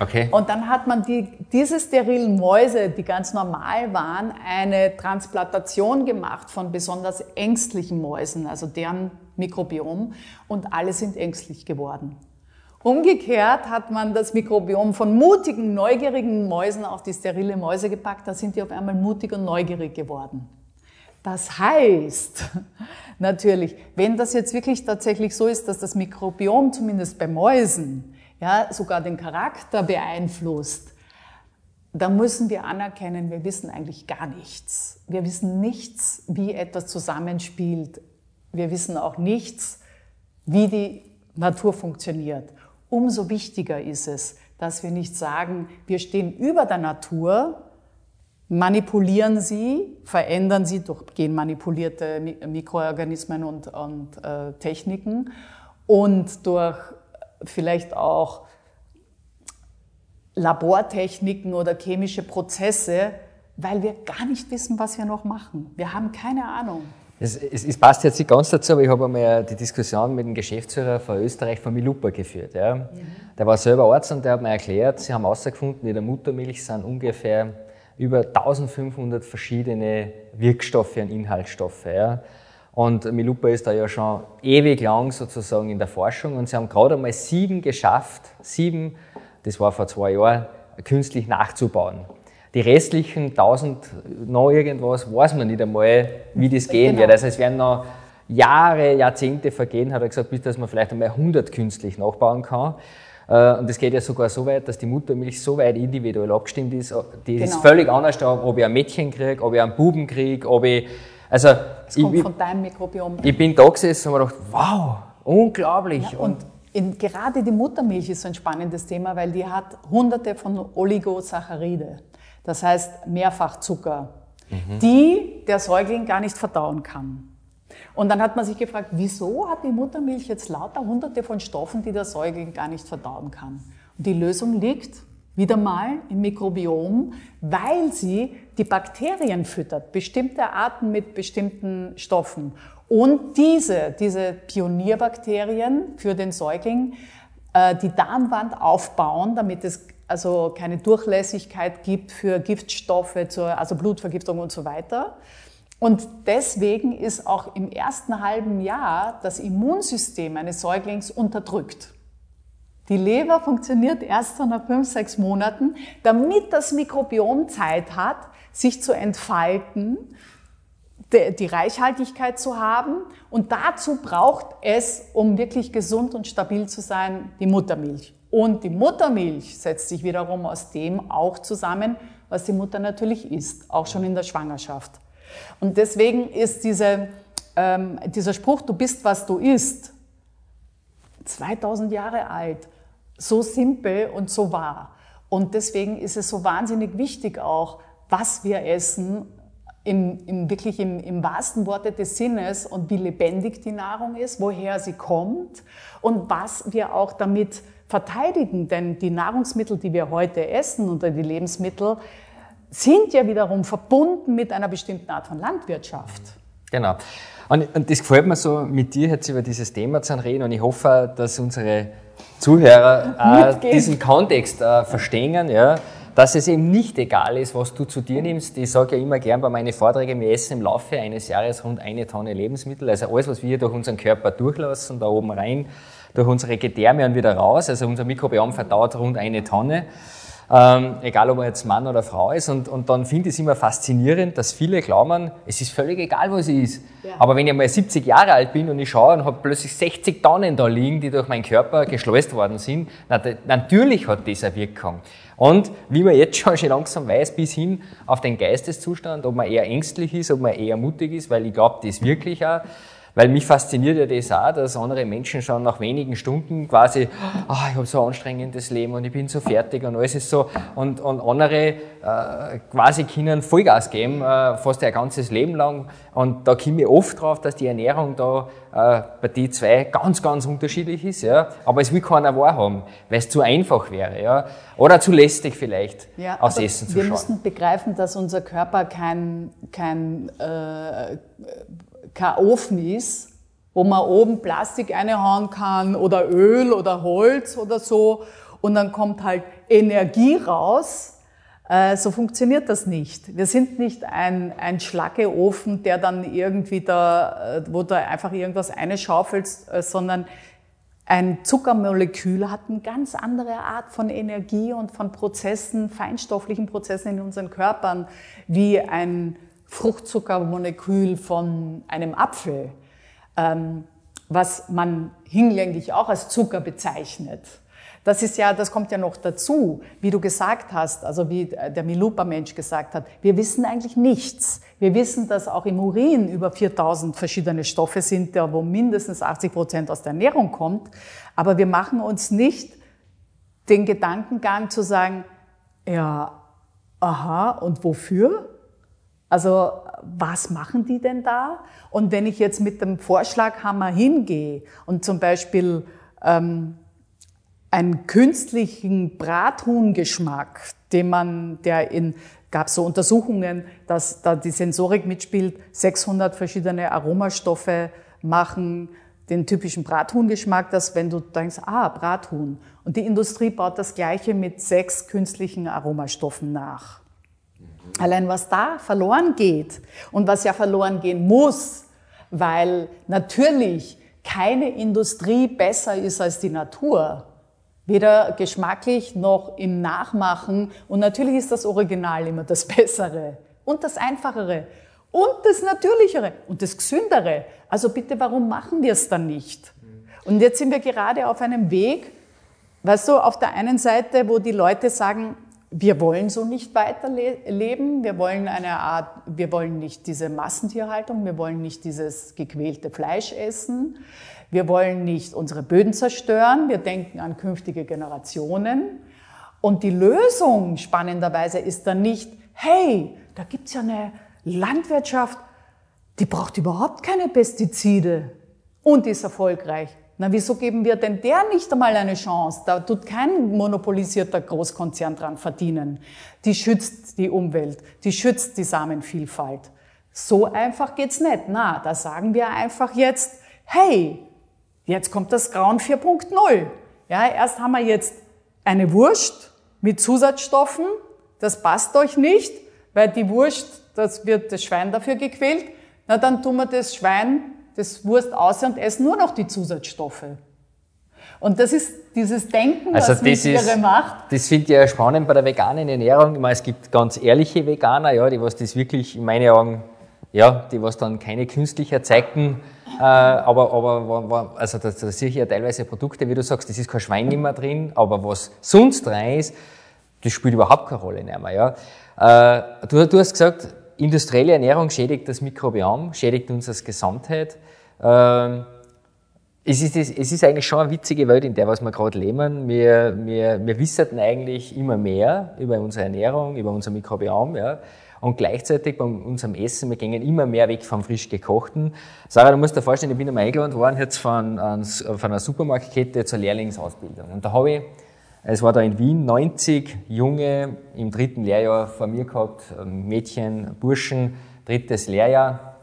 B: Okay.
A: Und dann hat man die, diese sterilen Mäuse, die ganz normal waren, eine Transplantation gemacht von besonders ängstlichen Mäusen, also deren Mikrobiom, und alle sind ängstlich geworden. Umgekehrt hat man das Mikrobiom von mutigen, neugierigen Mäusen auf die sterile Mäuse gepackt, da sind die auf einmal mutig und neugierig geworden. Das heißt, <laughs> natürlich, wenn das jetzt wirklich tatsächlich so ist, dass das Mikrobiom zumindest bei Mäusen ja, sogar den Charakter beeinflusst, dann müssen wir anerkennen, wir wissen eigentlich gar nichts. Wir wissen nichts, wie etwas zusammenspielt. Wir wissen auch nichts, wie die Natur funktioniert umso wichtiger ist es, dass wir nicht sagen, wir stehen über der Natur, manipulieren sie, verändern sie durch genmanipulierte Mikroorganismen und, und äh, Techniken und durch vielleicht auch Labortechniken oder chemische Prozesse, weil wir gar nicht wissen, was wir noch machen. Wir haben keine Ahnung.
B: Es, es, es, passt jetzt nicht ganz dazu, aber ich habe einmal die Diskussion mit dem Geschäftsführer von Österreich, von Milupa, geführt. Ja. Mhm. Der war selber Arzt und der hat mir erklärt, sie haben herausgefunden, in der Muttermilch sind ungefähr über 1500 verschiedene Wirkstoffe und Inhaltsstoffe. Ja. Und Milupa ist da ja schon ewig lang sozusagen in der Forschung und sie haben gerade einmal sieben geschafft, sieben, das war vor zwei Jahren, künstlich nachzubauen. Die restlichen 1000 noch irgendwas, weiß man nicht einmal, wie das gehen genau. wird. Also es werden noch Jahre, Jahrzehnte vergehen, hat er gesagt, bis dass man vielleicht einmal 100 künstlich nachbauen kann. Äh, und es geht ja sogar so weit, dass die Muttermilch so weit individuell abgestimmt ist. Die genau. ist völlig anders, ob ich ein Mädchen kriege, ob ich einen Buben kriege, ob ich. Also,
A: das kommt ich, von deinem Mikrobiom.
B: Ich bin da gesessen und habe gedacht, wow, unglaublich.
A: Ja, und, und in, gerade die Muttermilch ist so ein spannendes Thema, weil die hat hunderte von Oligosaccharide. Das heißt Mehrfachzucker, mhm. die der Säugling gar nicht verdauen kann. Und dann hat man sich gefragt, wieso hat die Muttermilch jetzt lauter hunderte von Stoffen, die der Säugling gar nicht verdauen kann? Und die Lösung liegt wieder mal im Mikrobiom, weil sie die Bakterien füttert, bestimmte Arten mit bestimmten Stoffen. Und diese, diese Pionierbakterien für den Säugling, äh, die Darmwand aufbauen, damit es also keine Durchlässigkeit gibt für Giftstoffe, also Blutvergiftung und so weiter. Und deswegen ist auch im ersten halben Jahr das Immunsystem eines Säuglings unterdrückt. Die Leber funktioniert erst so nach fünf, sechs Monaten, damit das Mikrobiom Zeit hat, sich zu entfalten, die Reichhaltigkeit zu haben. Und dazu braucht es, um wirklich gesund und stabil zu sein, die Muttermilch. Und die Muttermilch setzt sich wiederum aus dem auch zusammen, was die Mutter natürlich isst, auch schon in der Schwangerschaft. Und deswegen ist diese, ähm, dieser Spruch, du bist, was du isst, 2000 Jahre alt, so simpel und so wahr. Und deswegen ist es so wahnsinnig wichtig auch, was wir essen, im, im, wirklich im, im wahrsten Worte des Sinnes und wie lebendig die Nahrung ist, woher sie kommt und was wir auch damit verteidigen. Denn die Nahrungsmittel, die wir heute essen oder die Lebensmittel, sind ja wiederum verbunden mit einer bestimmten Art von Landwirtschaft.
B: Genau. Und, und das gefällt mir so, mit dir jetzt über dieses Thema zu reden und ich hoffe, dass unsere Zuhörer äh, diesen Kontext äh, verstehen, ja, dass es eben nicht egal ist, was du zu dir nimmst. Ich sage ja immer gern bei meinen Vorträgen, wir essen im Laufe eines Jahres rund eine Tonne Lebensmittel. Also alles, was wir durch unseren Körper durchlassen, da oben rein, durch unsere Gedärme und wieder raus. Also unser Mikrobiom verdaut rund eine Tonne ähm, egal ob er jetzt Mann oder Frau ist. Und, und dann finde ich es immer faszinierend, dass viele glauben, es ist völlig egal, was ich ist. Ja. Aber wenn ich mal 70 Jahre alt bin und ich schaue und habe plötzlich 60 Tonnen da liegen, die durch meinen Körper geschleust worden sind, na, natürlich hat das eine Wirkung. Und wie man jetzt schon, schon langsam weiß, bis hin auf den Geisteszustand, ob man eher ängstlich ist, ob man eher mutig ist, weil ich glaube, das wirklich auch weil mich fasziniert ja das auch, dass andere Menschen schon nach wenigen Stunden quasi, oh, ich habe so ein anstrengendes Leben und ich bin so fertig und alles ist so. Und, und andere äh, quasi können Vollgas geben, äh, fast ihr ganzes Leben lang. Und da komme ich oft drauf, dass die Ernährung da äh, bei die zwei ganz, ganz unterschiedlich ist. Ja. Aber es will keiner wahrhaben, weil es zu einfach wäre. Ja. Oder zu lästig vielleicht, ja, aus Essen zu
A: wir
B: schauen.
A: Wir müssen begreifen, dass unser Körper kein, kein äh, kein Ofen ist, wo man oben Plastik reinhauen kann oder Öl oder Holz oder so und dann kommt halt Energie raus. Äh, so funktioniert das nicht. Wir sind nicht ein, ein Schlackeofen, der dann irgendwie da, äh, wo da einfach irgendwas einschaufelt, äh, sondern ein Zuckermolekül hat eine ganz andere Art von Energie und von Prozessen, feinstofflichen Prozessen in unseren Körpern, wie ein Fruchtzuckermolekül von einem Apfel, ähm, was man hinlänglich auch als Zucker bezeichnet. Das ist ja, das kommt ja noch dazu, wie du gesagt hast, also wie der Milupa-Mensch gesagt hat. Wir wissen eigentlich nichts. Wir wissen, dass auch im Urin über 4000 verschiedene Stoffe sind, wo mindestens 80 Prozent aus der Ernährung kommt. Aber wir machen uns nicht den Gedankengang zu sagen, ja, aha, und wofür? Also was machen die denn da? Und wenn ich jetzt mit dem Vorschlaghammer hingehe und zum Beispiel ähm, einen künstlichen Brathuhngeschmack, den man, der in, gab so Untersuchungen, dass da die Sensorik mitspielt, 600 verschiedene Aromastoffe machen den typischen Brathuhngeschmack, dass wenn du denkst, ah, Brathuhn. Und die Industrie baut das Gleiche mit sechs künstlichen Aromastoffen nach. Allein was da verloren geht und was ja verloren gehen muss, weil natürlich keine Industrie besser ist als die Natur. Weder geschmacklich noch im Nachmachen. Und natürlich ist das Original immer das Bessere und das Einfachere und das Natürlichere und das Gesündere. Also bitte, warum machen wir es dann nicht? Und jetzt sind wir gerade auf einem Weg, weißt du, auf der einen Seite, wo die Leute sagen, wir wollen so nicht weiterleben, wir wollen eine Art, wir wollen nicht diese Massentierhaltung, wir wollen nicht dieses gequälte Fleisch essen, wir wollen nicht unsere Böden zerstören, wir denken an künftige Generationen. Und die Lösung spannenderweise ist dann nicht, hey, da gibt's ja eine Landwirtschaft, die braucht überhaupt keine Pestizide und ist erfolgreich. Na, wieso geben wir denn der nicht einmal eine Chance? Da tut kein monopolisierter Großkonzern dran verdienen. Die schützt die Umwelt, die schützt die Samenvielfalt. So einfach geht's nicht. Na, da sagen wir einfach jetzt, hey, jetzt kommt das Grauen 4.0. Ja, erst haben wir jetzt eine Wurst mit Zusatzstoffen. Das passt euch nicht, weil die Wurst, das wird das Schwein dafür gequält. Na, dann tun wir das Schwein das Wurst aus und essen nur noch die Zusatzstoffe. Und das ist dieses Denken,
B: also was mich irre macht. Das finde ich ja spannend bei der veganen Ernährung. Ich meine, es gibt ganz ehrliche Veganer, ja, die was das wirklich in meinen Augen, ja, die was dann keine künstlich erzeigten, äh, aber, aber also da, da sehe ich ja teilweise Produkte, wie du sagst, das ist kein Schwein mehr drin, aber was sonst rein ist, das spielt überhaupt keine Rolle mehr. Ja. Äh, du, du hast gesagt, industrielle Ernährung schädigt das Mikrobiom, schädigt uns als Gesamtheit. Ähm, es ist, es ist eigentlich schon eine witzige Welt, in der was wir gerade leben. Wir, wir, wir wissen eigentlich immer mehr über unsere Ernährung, über unser Mikrobiom. Ja. Und gleichzeitig bei unserem Essen, wir gehen immer mehr weg vom frisch gekochten. Sarah, du musst dir vorstellen, ich bin einmal eingeladen worden jetzt von, von einer Supermarktkette zur Lehrlingsausbildung. Und da habe ich es war da in Wien 90 Junge im dritten Lehrjahr vor mir gehabt, Mädchen, Burschen, drittes Lehrjahr.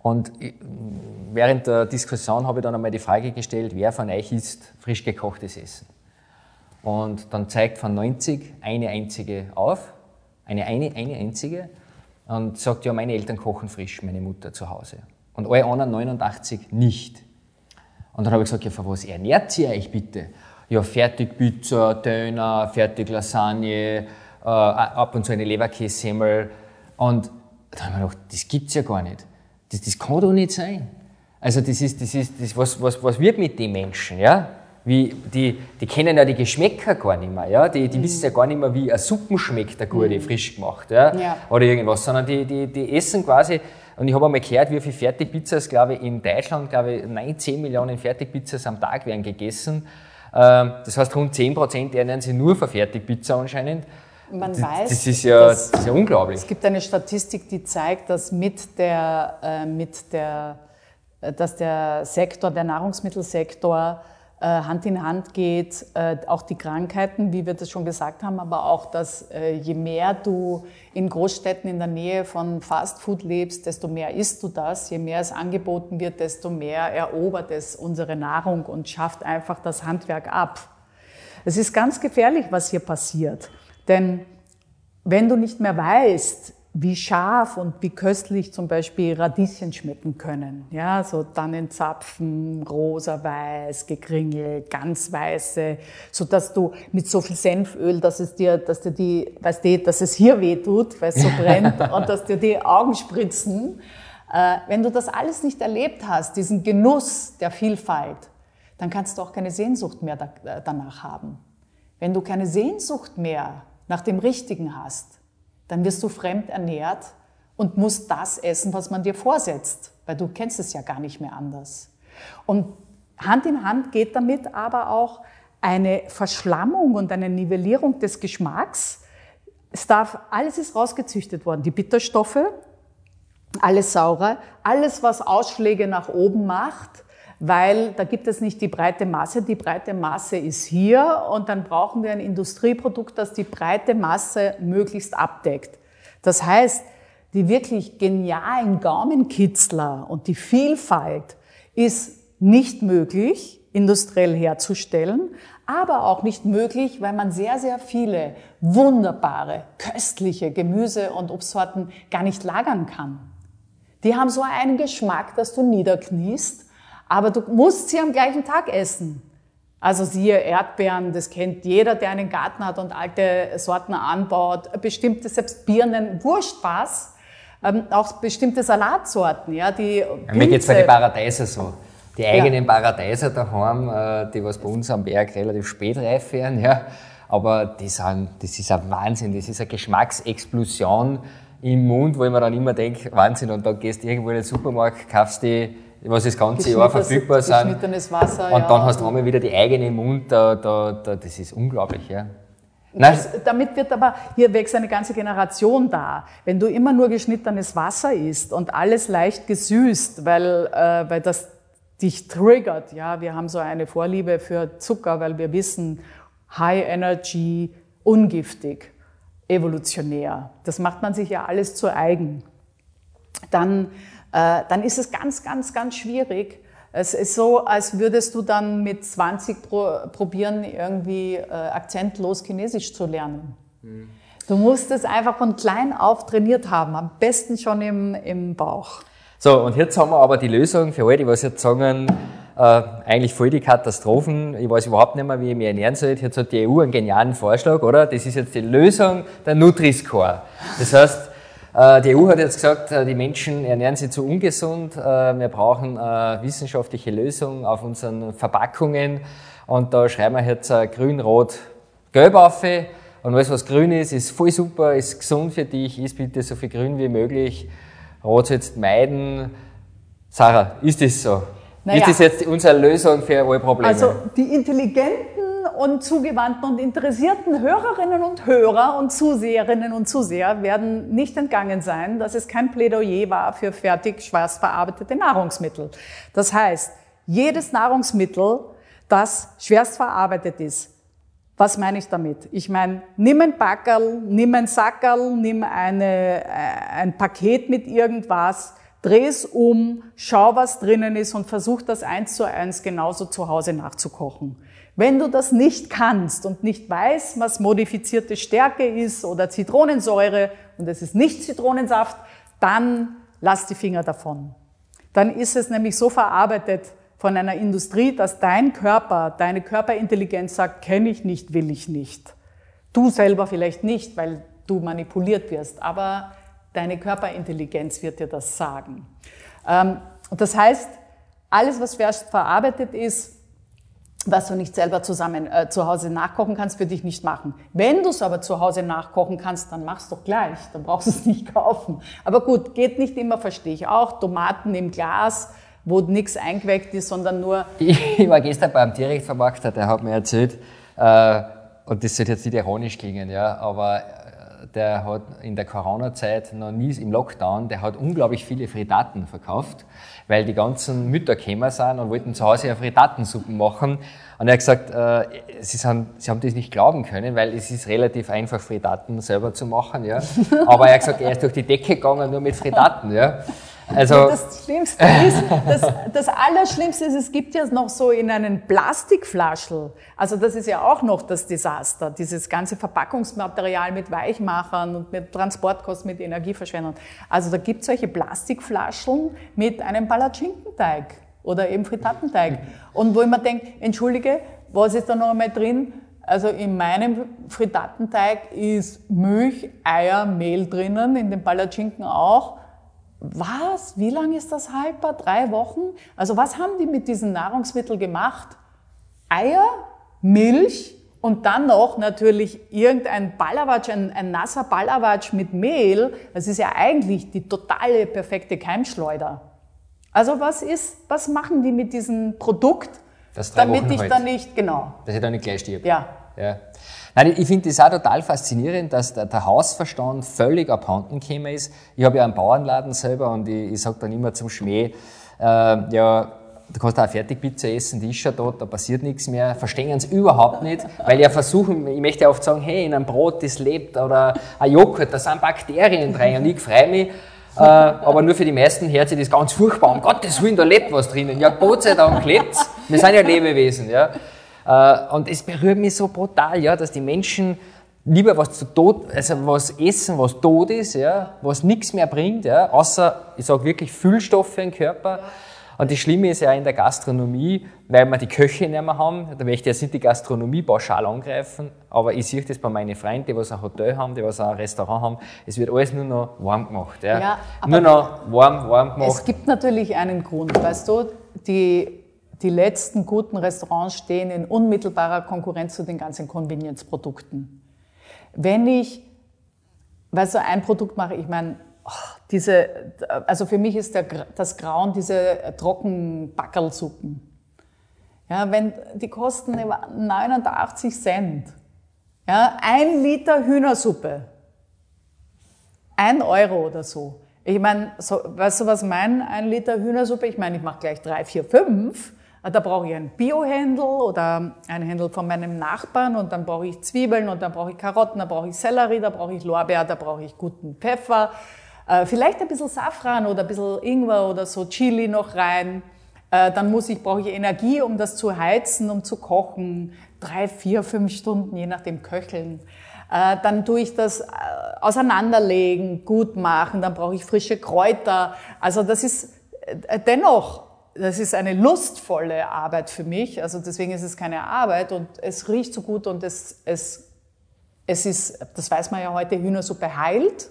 B: Und während der Diskussion habe ich dann einmal die Frage gestellt, wer von euch isst frisch gekochtes Essen? Und dann zeigt von 90 eine einzige auf, eine, eine, eine einzige, und sagt, ja, meine Eltern kochen frisch, meine Mutter zu Hause. Und alle anderen 89 nicht. Und dann habe ich gesagt, ja, für was ernährt ihr euch bitte? Ja, Fertigpizza, Döner, Fertiglasagne, äh, ab und zu eine Leberkässemmel. Und da habe ich mir gedacht, das gibt's ja gar nicht. Das, das kann doch nicht sein. Also das ist, das ist, das, was, was, was wird mit den Menschen, ja? Wie, die, die kennen ja die Geschmäcker gar nicht mehr, ja? Die, die mhm. wissen ja gar nicht mehr, wie ein Suppen schmeckt, der gute, mhm. frisch gemacht, ja? ja? Oder irgendwas, sondern die, die, die essen quasi, und ich habe einmal gehört, wie viele Fertigpizzas, glaube ich, in Deutschland, glaube ich, 9, 10 Millionen Fertigpizzas am Tag werden gegessen. Ähm, das heißt, rund 10 Prozent ernähren sich nur für Fertigpizza anscheinend.
A: Man das, weiß,
B: das ist ja, das ist ja unglaublich.
A: Es gibt eine Statistik, die zeigt, dass mit der, äh, mit der, äh, dass der Sektor, der Nahrungsmittelsektor Hand in Hand geht, äh, auch die Krankheiten, wie wir das schon gesagt haben, aber auch, dass äh, je mehr du in Großstädten in der Nähe von Fastfood lebst, desto mehr isst du das. Je mehr es angeboten wird, desto mehr erobert es unsere Nahrung und schafft einfach das Handwerk ab. Es ist ganz gefährlich, was hier passiert. Denn wenn du nicht mehr weißt, wie scharf und wie köstlich zum Beispiel Radieschen schmecken können. Ja, so Tannenzapfen, rosa-weiß, gekringelt, ganz weiße, so dass du mit so viel Senföl, dass es dir, dass dir die, weißt du, dass es hier weh tut, weil es so <laughs> brennt und dass dir die Augen spritzen. Äh, wenn du das alles nicht erlebt hast, diesen Genuss der Vielfalt, dann kannst du auch keine Sehnsucht mehr da, danach haben. Wenn du keine Sehnsucht mehr nach dem Richtigen hast, dann wirst du fremd ernährt und musst das essen, was man dir vorsetzt, weil du kennst es ja gar nicht mehr anders. Und Hand in Hand geht damit aber auch eine Verschlammung und eine Nivellierung des Geschmacks. Es darf, alles ist rausgezüchtet worden. Die Bitterstoffe, alles Saure, alles, was Ausschläge nach oben macht, weil da gibt es nicht die breite Masse. Die breite Masse ist hier und dann brauchen wir ein Industrieprodukt, das die breite Masse möglichst abdeckt. Das heißt, die wirklich genialen Gaumenkitzler und die Vielfalt ist nicht möglich, industriell herzustellen, aber auch nicht möglich, weil man sehr, sehr viele wunderbare, köstliche Gemüse- und Obstsorten gar nicht lagern kann. Die haben so einen Geschmack, dass du niederkniest, aber du musst sie am gleichen Tag essen. Also siehe Erdbeeren, das kennt jeder, der einen Garten hat und alte Sorten anbaut. Bestimmte, selbst Birnen, wurscht was. Ähm, auch bestimmte Salatsorten, ja, die ja,
B: Mir geht's bei den Paradeiser so. Die eigenen ja. Paradeiser daheim, äh, die was bei uns am Berg relativ spät reif werden, ja. Aber die sind, das ist ein Wahnsinn, das ist eine Geschmacksexplosion im Mund, wo ich mir dann immer denke, Wahnsinn, und da gehst du irgendwo in den Supermarkt, kaufst die was das ganze Jahr verfügbar sind.
A: Geschnittenes Wasser,
B: Und ja. dann hast du einmal wieder die eigene im Mund, da, da, da, das ist unglaublich, ja.
A: Das, damit wird aber, hier wächst eine ganze Generation da. Wenn du immer nur geschnittenes Wasser isst und alles leicht gesüßt, weil, äh, weil das dich triggert, ja, wir haben so eine Vorliebe für Zucker, weil wir wissen, High Energy, ungiftig, evolutionär. Das macht man sich ja alles zu eigen. Dann dann ist es ganz, ganz, ganz schwierig. Es ist so, als würdest du dann mit 20 pro, probieren, irgendwie äh, akzentlos Chinesisch zu lernen. Mhm. Du musst es einfach von klein auf trainiert haben, am besten schon im, im Bauch.
B: So, und jetzt haben wir aber die Lösung für die was jetzt sagen, äh, eigentlich voll die Katastrophen, ich weiß überhaupt nicht mehr, wie ich mich ernähren soll. Jetzt hat die EU einen genialen Vorschlag, oder? Das ist jetzt die Lösung der Nutri-Score. Das heißt, äh, die EU hat jetzt gesagt, äh, die Menschen ernähren sich zu ungesund. Äh, wir brauchen wissenschaftliche Lösungen auf unseren Verpackungen. Und da schreiben wir jetzt grün, rot, gelb auf. Und alles, was grün ist, ist voll super, ist gesund für dich. Ist bitte so viel grün wie möglich. Rot jetzt meiden. Sarah, ist das so? Naja, ist das jetzt unsere Lösung für alle Probleme?
A: Also die intelligenten und zugewandten und interessierten Hörerinnen und Hörer und Zuseherinnen und Zuseher werden nicht entgangen sein, dass es kein Plädoyer war für fertig schwarz verarbeitete Nahrungsmittel. Das heißt, jedes Nahrungsmittel, das schwerst verarbeitet ist, was meine ich damit? Ich meine, nimm ein Backerl, nimm ein Sackerl, nimm eine, äh, ein Paket mit irgendwas, dreh es um, schau, was drinnen ist und versuch das eins zu eins genauso zu Hause nachzukochen. Wenn du das nicht kannst und nicht weißt, was modifizierte Stärke ist oder Zitronensäure und es ist nicht Zitronensaft, dann lass die Finger davon. Dann ist es nämlich so verarbeitet von einer Industrie, dass dein Körper, deine Körperintelligenz sagt, kenne ich nicht, will ich nicht. Du selber vielleicht nicht, weil du manipuliert wirst, aber deine Körperintelligenz wird dir das sagen. Ähm, das heißt, alles, was verarbeitet ist, was du nicht selber zusammen äh, zu Hause nachkochen kannst, würde ich nicht machen. Wenn du es aber zu Hause nachkochen kannst, dann mach's doch gleich. Dann brauchst du es <laughs> nicht kaufen. Aber gut, geht nicht immer, verstehe ich auch. Tomaten im Glas, wo nichts eingeweckt ist, sondern nur. <laughs>
B: Ich war gestern beim Direktvermarkter, der hat mir erzählt, äh, und das sollte jetzt nicht ironisch klingen, ja, aber der hat in der Corona-Zeit noch nie im Lockdown, der hat unglaublich viele Frittaten verkauft weil die ganzen Mütter gekommen sind und wollten zu Hause eine Frittatensuppen machen. Und er hat gesagt, äh, sie, sind, sie haben das nicht glauben können, weil es ist relativ einfach, Frittaten selber zu machen. Ja. <laughs> Aber er hat gesagt, er ist durch die Decke gegangen nur mit Frittaten. Ja.
A: Also, das Schlimmste ist, das, das Allerschlimmste ist, es gibt ja noch so in einen Plastikflaschel, also das ist ja auch noch das Desaster, dieses ganze Verpackungsmaterial mit Weichmachern und mit Transportkosten, mit Energieverschwendung. Also da gibt es solche Plastikflascheln mit einem Palatschinkenteig oder eben Frittatenteig. Und wo ich mir denke, entschuldige, was ist da noch einmal drin? Also in meinem Frittatenteig ist Milch, Eier, Mehl drinnen, in den Palatschinken auch was? Wie lange ist das haltbar? Drei Wochen? Also was haben die mit diesen Nahrungsmitteln gemacht? Eier, Milch und dann noch natürlich irgendein Ballerwatsch, ein, ein nasser Ballerwatsch mit Mehl. Das ist ja eigentlich die totale perfekte Keimschleuder. Also was ist, was machen die mit diesem Produkt, damit Wochen ich halt. dann nicht, genau.
B: Dass ich dann nicht gleich stirb.
A: Ja.
B: ja. Nein, ich finde das auch total faszinierend, dass der, der Hausverstand völlig abhanden gekommen ist. Ich habe ja einen Bauernladen selber und ich, ich sage dann immer zum Schmäh, äh, ja, du kannst auch Fertigpizza essen, die ist schon dort, da passiert nichts mehr. Verstehen es überhaupt nicht, weil ja versuchen, ich möchte ja oft sagen, hey, in einem Brot, das lebt, oder ein Joghurt, da sind Bakterien drin und ich freue mich, äh, aber nur für die meisten hört sich das ganz furchtbar. Um Gottes Willen, da lebt was drinnen. Ja, Gott sei Dank lebt Wir sind ja Lebewesen. Ja. Äh, und es berührt mich so brutal, ja, dass die Menschen lieber was zu tot, also was essen, was tot ist, ja, was nichts mehr bringt, ja, außer, ich sage wirklich, Füllstoffe im Körper. Und das Schlimme ist ja in der Gastronomie, weil wir die Köche nicht mehr haben, da möchte ich ja nicht die Gastronomie pauschal angreifen, aber ich sehe das bei meinen Freunden, die was ein Hotel haben, die was ein Restaurant haben, es wird alles nur noch warm gemacht. Ja. ja nur noch warm, warm gemacht.
A: Es gibt natürlich einen Grund, weißt du, die, die letzten guten Restaurants stehen in unmittelbarer Konkurrenz zu den ganzen Convenience-Produkten. Wenn ich, weißt du, ein Produkt mache, ich meine, oh, diese, also für mich ist der, das Grauen diese Trockenbackerlsuppen. Ja, wenn, die kosten 89 Cent. Ja, ein Liter Hühnersuppe. Ein Euro oder so. Ich meine, so, weißt du, was mein ein Liter Hühnersuppe? Ich meine, ich mache gleich drei, vier, fünf. Da brauche ich ein Biohändel oder ein Händel von meinem Nachbarn und dann brauche ich Zwiebeln und dann brauche ich Karotten, da brauche ich Sellerie, da brauche ich Lorbeer, da brauche ich guten Pfeffer, äh, vielleicht ein bisschen Safran oder ein bisschen Ingwer oder so Chili noch rein. Äh, dann muss ich, brauche ich Energie, um das zu heizen, um zu kochen. Drei, vier, fünf Stunden, je nachdem köcheln. Äh, dann tue ich das auseinanderlegen, gut machen. Dann brauche ich frische Kräuter. Also das ist dennoch das ist eine lustvolle Arbeit für mich. Also deswegen ist es keine Arbeit und es riecht so gut und es, es, es ist, das weiß man ja heute, Hühnersuppe heilt.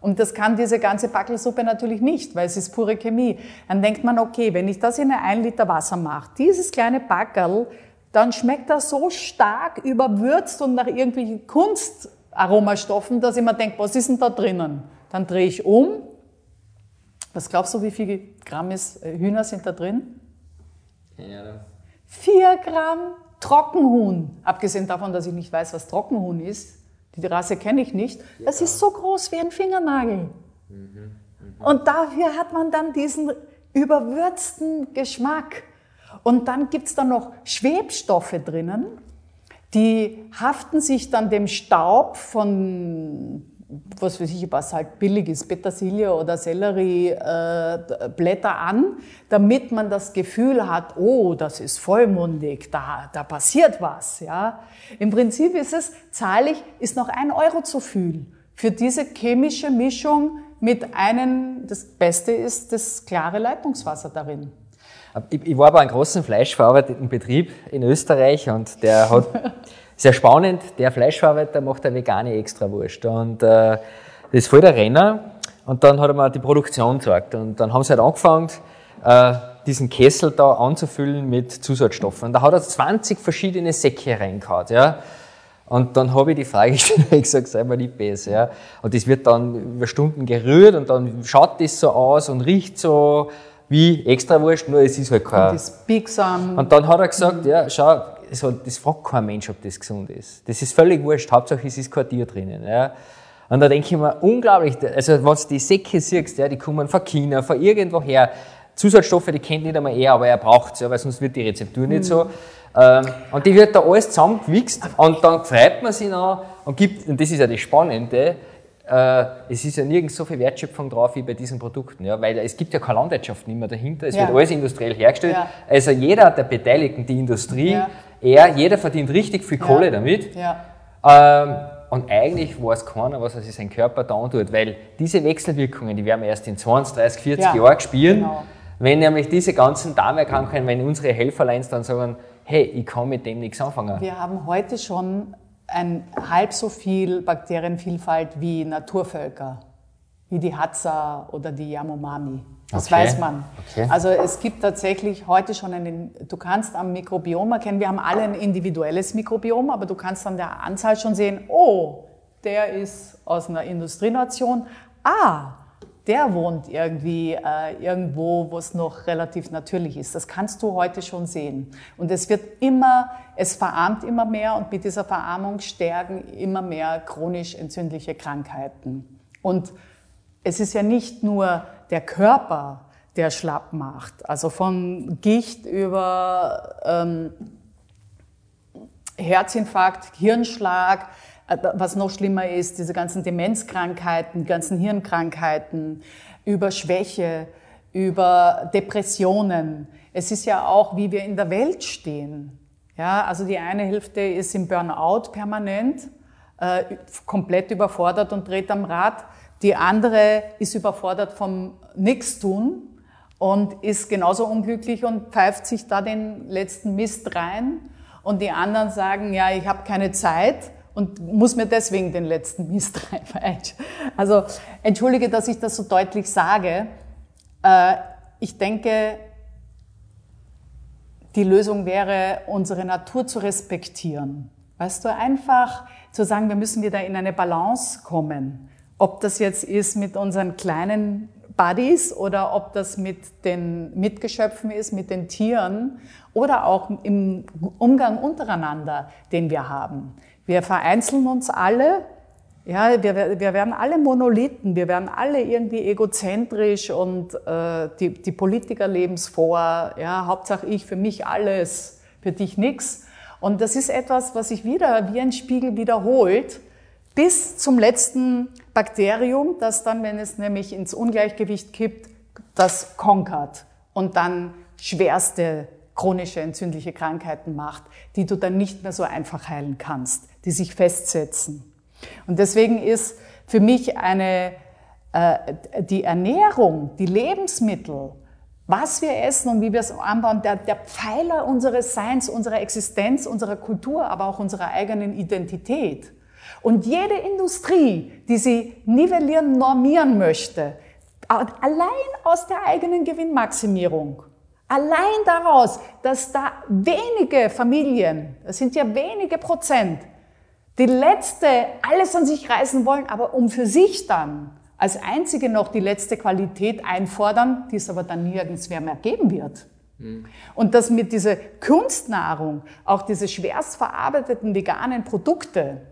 A: Und das kann diese ganze Backelsuppe natürlich nicht, weil es ist pure Chemie. Dann denkt man, okay, wenn ich das in ein Liter Wasser mache, dieses kleine Backel, dann schmeckt das so stark überwürzt und nach irgendwelchen Kunstaromastoffen, dass ich mir denke, was ist denn da drinnen? Dann drehe ich um was glaubst du, wie viel Gramm ist, äh, Hühner sind da drin? Keine Ahnung. Vier Gramm Trockenhuhn. Abgesehen davon, dass ich nicht weiß, was Trockenhuhn ist. Die Rasse kenne ich nicht. Das ist so groß wie ein Fingernagel. Mhm, mhm. Und dafür hat man dann diesen überwürzten Geschmack. Und dann gibt es da noch Schwebstoffe drinnen, die haften sich dann dem Staub von was weiß ich, was halt billig ist, Petersilie oder Sellerieblätter äh, an, damit man das Gefühl hat, oh, das ist vollmundig, da, da passiert was. Ja? Im Prinzip ist es, zahle ich, ist noch ein Euro zu viel für diese chemische Mischung mit einem, das Beste ist das klare Leitungswasser darin.
B: Ich, ich war bei einem großen fleischverarbeitenden Betrieb in Österreich und der hat <laughs> Sehr spannend, der Fleischverarbeiter macht eine vegane Extrawurst. Und äh, das ist voll der Renner. Und dann hat er mir die Produktion gezeigt. Und dann haben sie halt angefangen, äh, diesen Kessel da anzufüllen mit Zusatzstoffen. Und da hat er 20 verschiedene Säcke reingehauen. Ja. Und dann habe ich die Frage <laughs> gestellt, ich gesagt, sei mal lieb besser. Ja. Und das wird dann über Stunden gerührt und dann schaut das so aus und riecht so wie Extrawurst, nur es ist halt kein... Und das biegsam. Und dann hat er gesagt, ja, schau, so, das fragt kein Mensch, ob das gesund ist. Das ist völlig wurscht. Hauptsache es ist kein Tier drinnen. Ja. Und da denke ich mir, unglaublich, also wenn du die Säcke siehst, ja, die kommen von China, von irgendwo her. Zusatzstoffe, die kennt nicht einmal er, aber er braucht sie, ja, weil sonst wird die Rezeptur nicht so. Ähm, und die wird da alles zusammengewichst und dann freut man sich noch und gibt, und das ist ja das Spannende, es ist ja nirgends so viel Wertschöpfung drauf wie bei diesen Produkten, ja, weil es gibt ja keine Landwirtschaft nicht mehr dahinter, es ja. wird alles industriell hergestellt. Ja. Also jeder der Beteiligten, die Industrie, ja. er, jeder verdient richtig viel Kohle damit. Ähm, und eigentlich weiß keiner, was er sich sein Körper da tut, weil diese Wechselwirkungen, die werden wir erst in 20, 30, 40 Jahren spüren. Genau. Wenn nämlich diese ganzen Darmerkrankungen, wenn unsere Helferleins dann sagen, hey, ich kann mit dem nichts anfangen.
A: Wir haben heute schon ein halb so viel Bakterienvielfalt wie Naturvölker, wie die Hadza oder die Yanomami. Das okay. weiß man. Okay. Also es gibt tatsächlich heute schon einen, du kannst am Mikrobiom erkennen, wir haben alle ein individuelles Mikrobiom, aber du kannst an der Anzahl schon sehen, oh, der ist aus einer Industrienation. Ah, der wohnt irgendwie äh, irgendwo, wo es noch relativ natürlich ist. Das kannst du heute schon sehen. Und es wird immer, es verarmt immer mehr und mit dieser Verarmung stärken immer mehr chronisch entzündliche Krankheiten. Und es ist ja nicht nur der Körper, der schlapp macht, also von Gicht über ähm, Herzinfarkt, Hirnschlag, was noch schlimmer ist, diese ganzen Demenzkrankheiten, ganzen Hirnkrankheiten, über Schwäche, über Depressionen. Es ist ja auch, wie wir in der Welt stehen. Ja, also die eine Hälfte ist im Burnout permanent, äh, komplett überfordert und dreht am Rad. Die andere ist überfordert vom Nichtstun und ist genauso unglücklich und pfeift sich da den letzten Mist rein. Und die anderen sagen, ja, ich habe keine Zeit und muss mir deswegen den letzten Mist rein. <laughs> Also entschuldige, dass ich das so deutlich sage. Äh, ich denke, die Lösung wäre, unsere Natur zu respektieren. Weißt du, einfach zu sagen, wir müssen wieder in eine Balance kommen. Ob das jetzt ist mit unseren kleinen Buddies oder ob das mit den Mitgeschöpfen ist, mit den Tieren oder auch im Umgang untereinander, den wir haben. Wir vereinzeln uns alle. Ja, wir, wir werden alle Monolithen, wir werden alle irgendwie egozentrisch und äh, die, die Politiker leben es vor, ja, Hauptsache ich, für mich alles, für dich nichts. Und das ist etwas, was sich wieder wie ein Spiegel wiederholt, bis zum letzten Bakterium, das dann, wenn es nämlich ins Ungleichgewicht kippt, das konkert und dann schwerste chronische entzündliche Krankheiten macht, die du dann nicht mehr so einfach heilen kannst, die sich festsetzen. Und deswegen ist für mich eine, äh, die Ernährung, die Lebensmittel, was wir essen und wie wir es anbauen, der, der Pfeiler unseres Seins, unserer Existenz, unserer Kultur, aber auch unserer eigenen Identität. Und jede Industrie, die sie nivellieren, normieren möchte, allein aus der eigenen Gewinnmaximierung, allein daraus, dass da wenige Familien, das sind ja wenige Prozent, die letzte alles an sich reißen wollen, aber um für sich dann als einzige noch die letzte Qualität einfordern, die es aber dann nirgends mehr, mehr geben wird. Mhm. Und dass mit dieser Kunstnahrung, auch diese schwerst verarbeiteten veganen Produkte,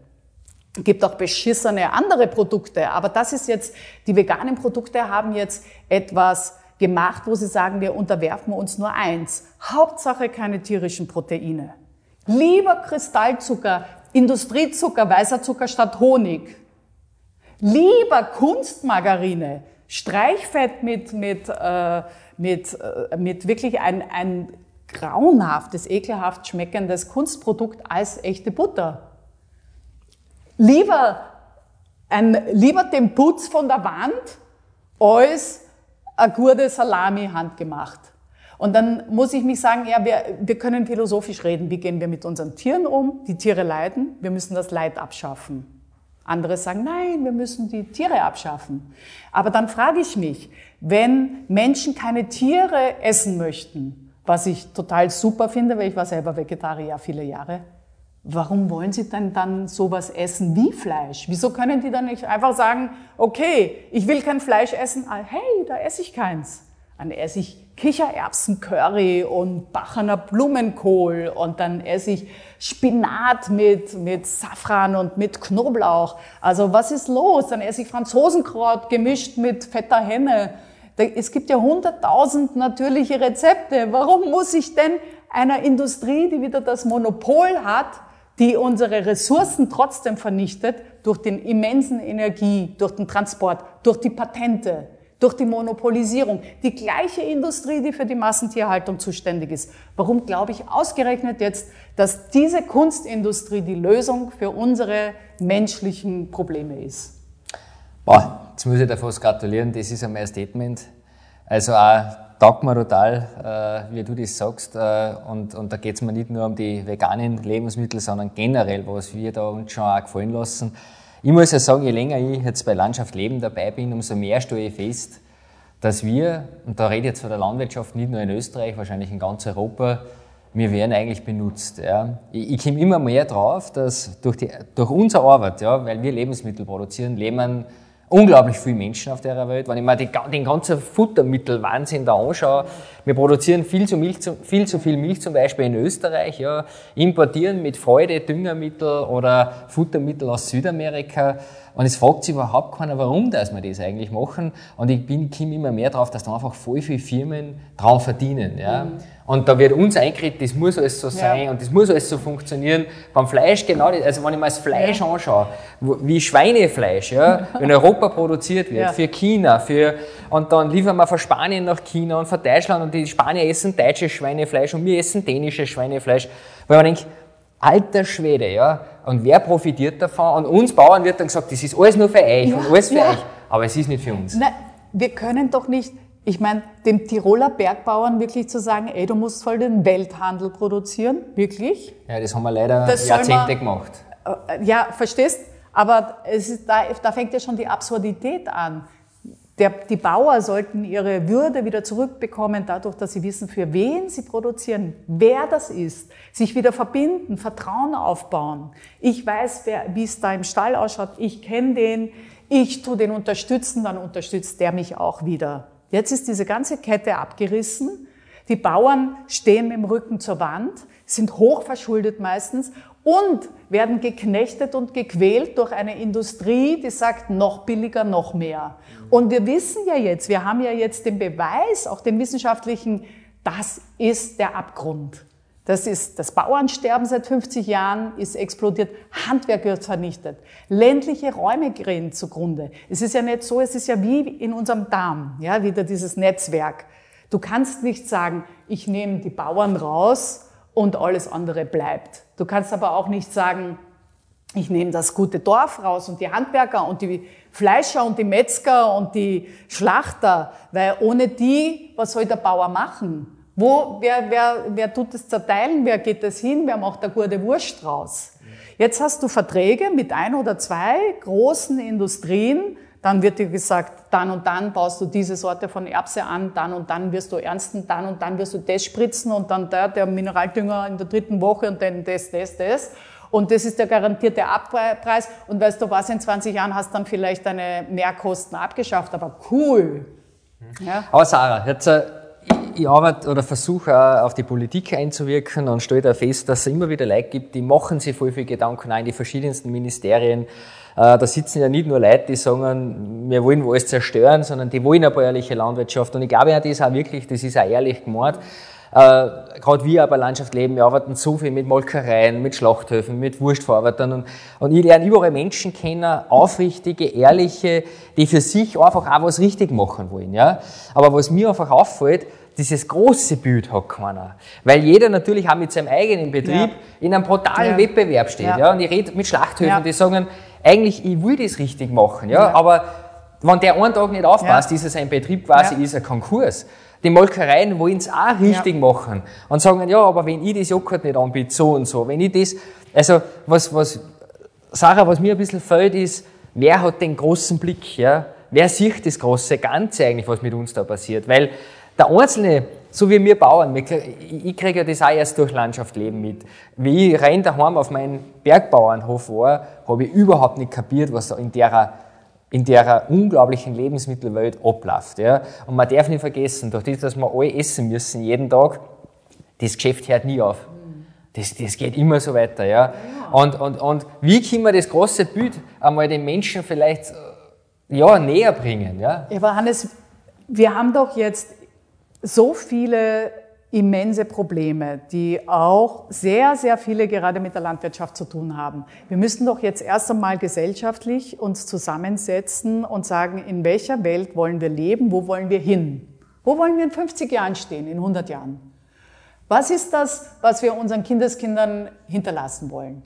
A: gibt auch beschissene andere Produkte, aber das ist jetzt, die veganen Produkte haben jetzt etwas gemacht, wo sie sagen, wir unterwerfen uns nur eins. Hauptsache keine tierischen Proteine. Lieber Kristallzucker, Industriezucker, weißer Zucker statt Honig. Lieber Kunstmargarine, Streichfett mit, mit, äh, mit, äh, mit wirklich ein, ein grauenhaftes, ekelhaft schmeckendes Kunstprodukt als echte Butter. Lieber, ein, lieber den Putz von der Wand als eine gute Salami handgemacht. Und dann muss ich mich sagen, ja, wir, wir können philosophisch reden. Wie gehen wir mit unseren Tieren um? Die Tiere leiden. Wir müssen das Leid abschaffen. Andere sagen, nein, wir müssen die Tiere abschaffen. Aber dann frage ich mich, wenn Menschen keine Tiere essen möchten, was ich total super finde, weil ich war selber Vegetarier viele Jahre, warum wollen sie denn dann sowas essen wie Fleisch? Wieso können die dann nicht einfach sagen, okay, ich will kein Fleisch essen, ah, hey, da esse ich keins. Dann esse ich Kichererbsen-Curry und Bachener Blumenkohl und dann esse ich Spinat mit, mit Safran und mit Knoblauch. Also was ist los? Dann esse ich Franzosenkraut gemischt mit fetter Henne. Es gibt ja hunderttausend natürliche Rezepte. Warum muss ich denn einer Industrie, die wieder das Monopol hat, die unsere Ressourcen trotzdem vernichtet, durch den immensen Energie, durch den Transport, durch die Patente, durch die Monopolisierung. Die gleiche Industrie, die für die Massentierhaltung zuständig ist. Warum glaube ich ausgerechnet jetzt, dass diese Kunstindustrie die Lösung für unsere menschlichen Probleme ist?
B: Boah, jetzt muss ich dir fast gratulieren, das ist einmal ein Statement. Also auch taugt mir total, äh, wie du das sagst. Äh, und, und da geht es mir nicht nur um die veganen Lebensmittel, sondern generell, was wir da uns schon auch gefallen lassen. Ich muss ja sagen, je länger ich jetzt bei Landschaft Leben dabei bin, umso mehr stelle ich fest, dass wir, und da rede ich jetzt von der Landwirtschaft nicht nur in Österreich, wahrscheinlich in ganz Europa, wir werden eigentlich benutzt. Ja. Ich, ich komme immer mehr drauf, dass durch, die, durch unsere Arbeit, ja, weil wir Lebensmittel produzieren, leben unglaublich viele Menschen auf der Welt. Wenn ich mir den ganzen Futtermittelwahnsinn da anschaue, wir produzieren viel zu, Milch, viel zu viel Milch zum Beispiel in Österreich, ja, importieren mit Freude Düngermittel oder Futtermittel aus Südamerika. Und es fragt sich überhaupt keiner, warum dass wir das eigentlich machen. Und ich bin, komme immer mehr drauf, dass da einfach voll viele Firmen dran verdienen. Ja. Mhm. Und da wird uns eingeredet, das muss alles so sein ja. und das muss alles so funktionieren. Beim Fleisch genau, also wenn ich mir das Fleisch ja. anschaue, wie Schweinefleisch ja, <laughs> in Europa produziert wird, ja. für China, für, und dann liefern wir von Spanien nach China und von Deutschland und die Spanier essen deutsches Schweinefleisch und wir essen dänisches Schweinefleisch. Weil man denkt, alter Schwede, ja, und wer profitiert davon? Und uns Bauern wird dann gesagt, das ist alles nur für euch und alles für euch, aber es ist nicht für uns.
A: Nein, wir können doch nicht ich meine, dem Tiroler Bergbauern wirklich zu sagen, ey, du musst voll den Welthandel produzieren, wirklich?
B: Ja, das haben wir leider das Jahrzehnte wir, gemacht.
A: Äh, ja, verstehst? Aber es ist, da, da fängt ja schon die Absurdität an. Der, die Bauer sollten ihre Würde wieder zurückbekommen, dadurch, dass sie wissen, für wen sie produzieren, wer das ist, sich wieder verbinden, Vertrauen aufbauen. Ich weiß, wie es da im Stall ausschaut, ich kenne den, ich tue den unterstützen, dann unterstützt der mich auch wieder. Jetzt ist diese ganze Kette abgerissen. Die Bauern stehen mit dem Rücken zur Wand, sind hochverschuldet meistens und werden geknechtet und gequält durch eine Industrie, die sagt, noch billiger, noch mehr. Und wir wissen ja jetzt, wir haben ja jetzt den Beweis, auch den wissenschaftlichen, das ist der Abgrund. Das ist das Bauernsterben seit 50 Jahren ist explodiert, Handwerk wird vernichtet, ländliche Räume gehen zugrunde. Es ist ja nicht so, es ist ja wie in unserem Darm, ja, wieder dieses Netzwerk. Du kannst nicht sagen, ich nehme die Bauern raus und alles andere bleibt. Du kannst aber auch nicht sagen, ich nehme das gute Dorf raus und die Handwerker und die Fleischer und die Metzger und die Schlachter, weil ohne die, was soll der Bauer machen? Wo, wer, wer, wer tut das zerteilen? Wer geht das hin? Wer macht da gute Wurst draus? Jetzt hast du Verträge mit ein oder zwei großen Industrien. Dann wird dir gesagt, dann und dann baust du diese Sorte von Erbse an, dann und dann wirst du ernsten, dann und dann wirst du das spritzen und dann der, der Mineraldünger in der dritten Woche und dann das, das, das. Und das ist der garantierte Abpreis. Und weißt du was, in 20 Jahren hast du dann vielleicht deine Mehrkosten abgeschafft, aber cool.
B: Ja. Aber Sarah, jetzt äh, ich arbeite oder versuche auf die Politik einzuwirken und stelle da fest, dass es immer wieder Leute gibt, die machen sich voll viel Gedanken ein, die verschiedensten Ministerien. Äh, da sitzen ja nicht nur Leute, die sagen, wir wollen alles zerstören, sondern die wollen eine bäuerliche Landwirtschaft. Und ich glaube ja, das ist auch wirklich, das ist auch ehrlich gemeint. Äh, Gerade wir aber Landschaft leben, wir arbeiten so viel mit Molkereien, mit Schlachthöfen, mit Wurstverarbeitern und, und ich lerne überall Menschen kennen, aufrichtige, ehrliche, die für sich einfach auch was richtig machen wollen. Ja? Aber was mir einfach auffällt, dieses große Bild hat keiner. Weil jeder natürlich auch mit seinem eigenen Betrieb ja. in einem brutalen ja. Wettbewerb steht. Ja. ja. Und ich rede mit Schlachthöfen, die sagen, eigentlich, ich will das richtig machen. Ja? Aber wenn der einen Tag nicht aufpasst, ist es ein Betrieb quasi, ist ein Konkurs. Die Molkereien wollen es auch richtig ja. machen und sagen, ja, aber wenn ich das Joghurt nicht anbiete, so und so, wenn ich das, also was, was, Sarah, was mir ein bisschen fällt, ist, wer hat den großen Blick, ja? Wer sieht das große Ganze eigentlich, was mit uns da passiert? Weil der Einzelne, so wie wir Bauern, ich kriege ja das auch erst durch Landschaft leben mit. Wie ich rein daheim auf meinen Bergbauernhof war, habe ich überhaupt nicht kapiert, was da in der in der unglaublichen Lebensmittelwelt abläuft. Ja. Und man darf nicht vergessen, durch das, dass wir alle essen müssen, jeden Tag, das Geschäft hört nie auf. Das, das geht immer so weiter. Ja. Und, und, und wie können wir das große Bild einmal den Menschen vielleicht ja, näher bringen? Ja?
A: ja, aber Hannes, wir haben doch jetzt so viele immense Probleme, die auch sehr, sehr viele gerade mit der Landwirtschaft zu tun haben. Wir müssen doch jetzt erst einmal gesellschaftlich uns zusammensetzen und sagen, in welcher Welt wollen wir leben, wo wollen wir hin? Wo wollen wir in 50 Jahren stehen, in 100 Jahren? Was ist das, was wir unseren Kindeskindern hinterlassen wollen?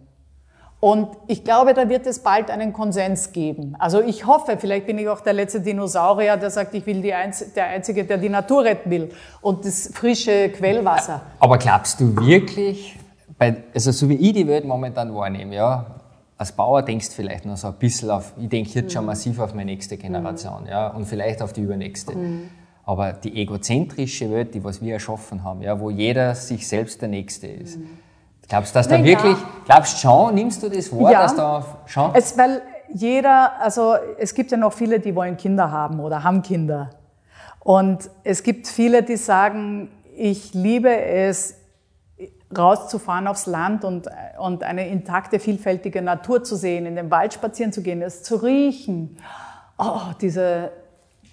A: Und ich glaube, da wird es bald einen Konsens geben. Also ich hoffe, vielleicht bin ich auch der letzte Dinosaurier, der sagt, ich will Einz der Einzige, der die Natur retten will und das frische Quellwasser.
B: Aber glaubst du wirklich, bei, also so wie ich die Welt momentan wahrnehme, ja, als Bauer denkst du vielleicht noch so ein bisschen auf, ich denke jetzt schon mhm. massiv auf meine nächste Generation, mhm. ja, und vielleicht auf die übernächste. Mhm. Aber die egozentrische Welt, die was wir erschaffen haben, ja, wo jeder sich selbst der Nächste ist. Glaubst du, dass da wirklich, glaubst du schon, nimmst du das Wort, ja. dass da schon?
A: Es, weil jeder, also es gibt ja noch viele, die wollen Kinder haben oder haben Kinder. Und es gibt viele, die sagen, ich liebe es, rauszufahren aufs Land und, und eine intakte, vielfältige Natur zu sehen, in den Wald spazieren zu gehen, es zu riechen. Oh, diese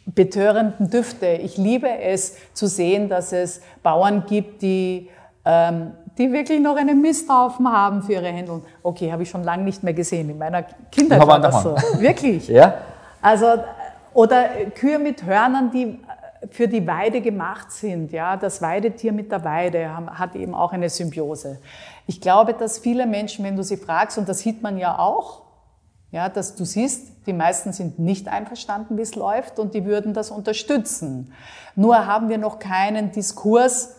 A: betörenden Düfte. Ich liebe es zu sehen, dass es Bauern gibt, die, ähm, die wirklich noch einen Misthaufen haben für ihre Hände. Okay, habe ich schon lange nicht mehr gesehen. In meiner Kindheit war das so. Wirklich.
B: Ja.
A: Also, oder Kühe mit Hörnern, die für die Weide gemacht sind. Ja, das Weidetier mit der Weide hat eben auch eine Symbiose. Ich glaube, dass viele Menschen, wenn du sie fragst, und das sieht man ja auch, ja, dass du siehst, die meisten sind nicht einverstanden, wie es läuft, und die würden das unterstützen. Nur haben wir noch keinen Diskurs,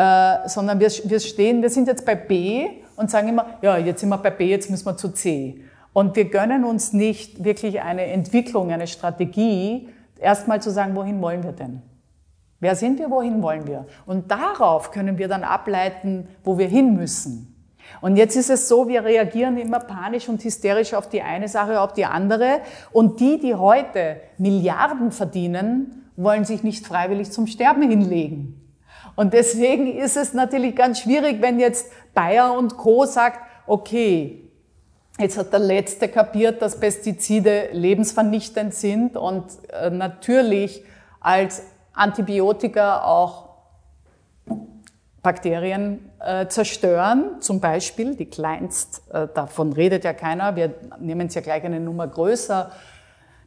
A: äh, sondern wir, wir stehen, wir sind jetzt bei B und sagen immer, ja, jetzt sind wir bei B, jetzt müssen wir zu C. Und wir gönnen uns nicht wirklich eine Entwicklung, eine Strategie, erstmal zu sagen, wohin wollen wir denn? Wer sind wir, wohin wollen wir? Und darauf können wir dann ableiten, wo wir hin müssen. Und jetzt ist es so, wir reagieren immer panisch und hysterisch auf die eine Sache, auf die andere. Und die, die heute Milliarden verdienen, wollen sich nicht freiwillig zum Sterben hinlegen. Und deswegen ist es natürlich ganz schwierig, wenn jetzt Bayer und Co. sagt, okay, Jetzt hat der Letzte kapiert, dass Pestizide lebensvernichtend sind und äh, natürlich als Antibiotika auch Bakterien äh, zerstören, zum Beispiel die kleinst, äh, davon redet ja keiner, wir nehmen es ja gleich eine Nummer größer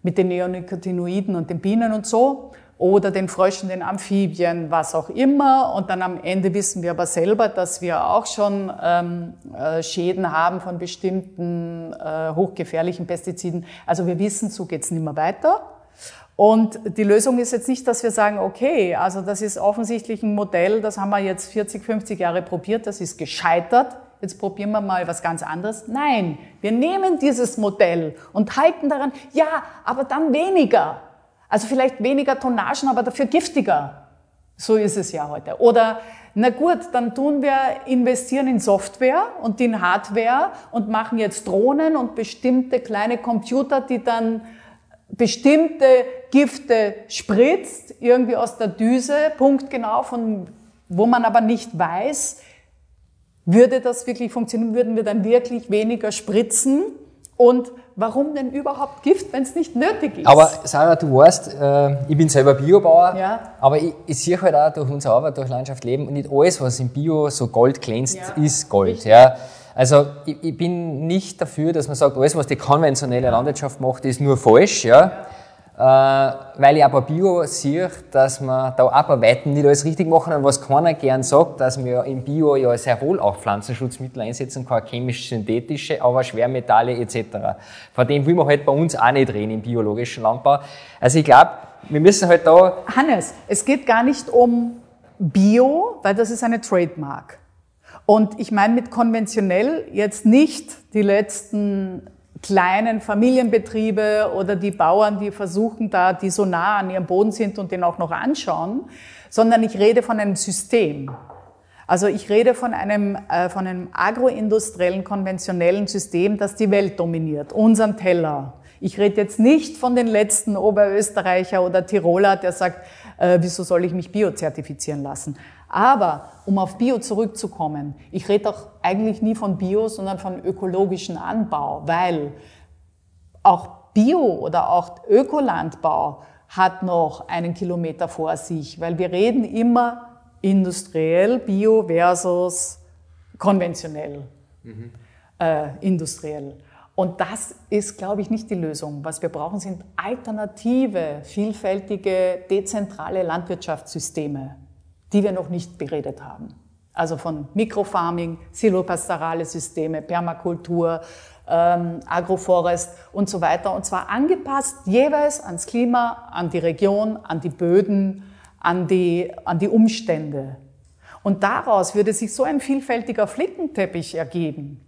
A: mit den Neonicotinoiden und den Bienen und so oder den Fröschen, den Amphibien, was auch immer. Und dann am Ende wissen wir aber selber, dass wir auch schon ähm, äh, Schäden haben von bestimmten äh, hochgefährlichen Pestiziden. Also wir wissen, so geht's nicht mehr weiter. Und die Lösung ist jetzt nicht, dass wir sagen, okay, also das ist offensichtlich ein Modell, das haben wir jetzt 40, 50 Jahre probiert, das ist gescheitert. Jetzt probieren wir mal was ganz anderes. Nein, wir nehmen dieses Modell und halten daran, ja, aber dann weniger. Also vielleicht weniger Tonnagen, aber dafür giftiger. So ist es ja heute. Oder, na gut, dann tun wir, investieren in Software und in Hardware und machen jetzt Drohnen und bestimmte kleine Computer, die dann bestimmte Gifte spritzt, irgendwie aus der Düse, punktgenau, von, wo man aber nicht weiß, würde das wirklich funktionieren, würden wir dann wirklich weniger spritzen und warum denn überhaupt Gift, wenn es nicht nötig ist?
B: Aber Sarah, du weißt, äh, ich bin selber Biobauer, ja. aber ich, ich sehe halt auch durch unsere Arbeit, durch Landschaft leben, nicht alles, was im Bio so Gold glänzt, ja. ist Gold. Ja. Also ich, ich, bin nicht dafür, dass man sagt, alles, was die konventionelle Landwirtschaft macht, ist nur falsch. Ja. ja. Äh, weil ich aber Bio sehe, dass man da Weitem nicht alles richtig machen und was keiner gern sagt, dass wir im Bio ja sehr wohl auch Pflanzenschutzmittel einsetzen kann, chemisch-synthetische, aber Schwermetalle etc. Von dem will man halt bei uns auch nicht reden im biologischen Landbau. Also ich glaube, wir müssen halt da...
A: Hannes, es geht gar nicht um Bio, weil das ist eine Trademark. Und ich meine mit konventionell jetzt nicht die letzten kleinen Familienbetriebe oder die Bauern, die versuchen da, die so nah an ihrem Boden sind und den auch noch anschauen, sondern ich rede von einem System. Also ich rede von einem, äh, von einem agroindustriellen, konventionellen System, das die Welt dominiert, unseren Teller. Ich rede jetzt nicht von den letzten Oberösterreicher oder Tiroler, der sagt, äh, wieso soll ich mich biozertifizieren lassen? Aber um auf Bio zurückzukommen, ich rede auch eigentlich nie von Bio, sondern von ökologischen Anbau, weil auch Bio oder auch Ökolandbau hat noch einen Kilometer vor sich, weil wir reden immer industriell Bio versus konventionell mhm. äh, industriell. Und das ist, glaube ich, nicht die Lösung. Was wir brauchen, sind alternative, vielfältige, dezentrale Landwirtschaftssysteme die wir noch nicht beredet haben. Also von Mikrofarming, silopastorale Systeme, Permakultur, ähm, Agroforest und so weiter. Und zwar angepasst jeweils ans Klima, an die Region, an die Böden, an die, an die Umstände. Und daraus würde sich so ein vielfältiger Flickenteppich ergeben,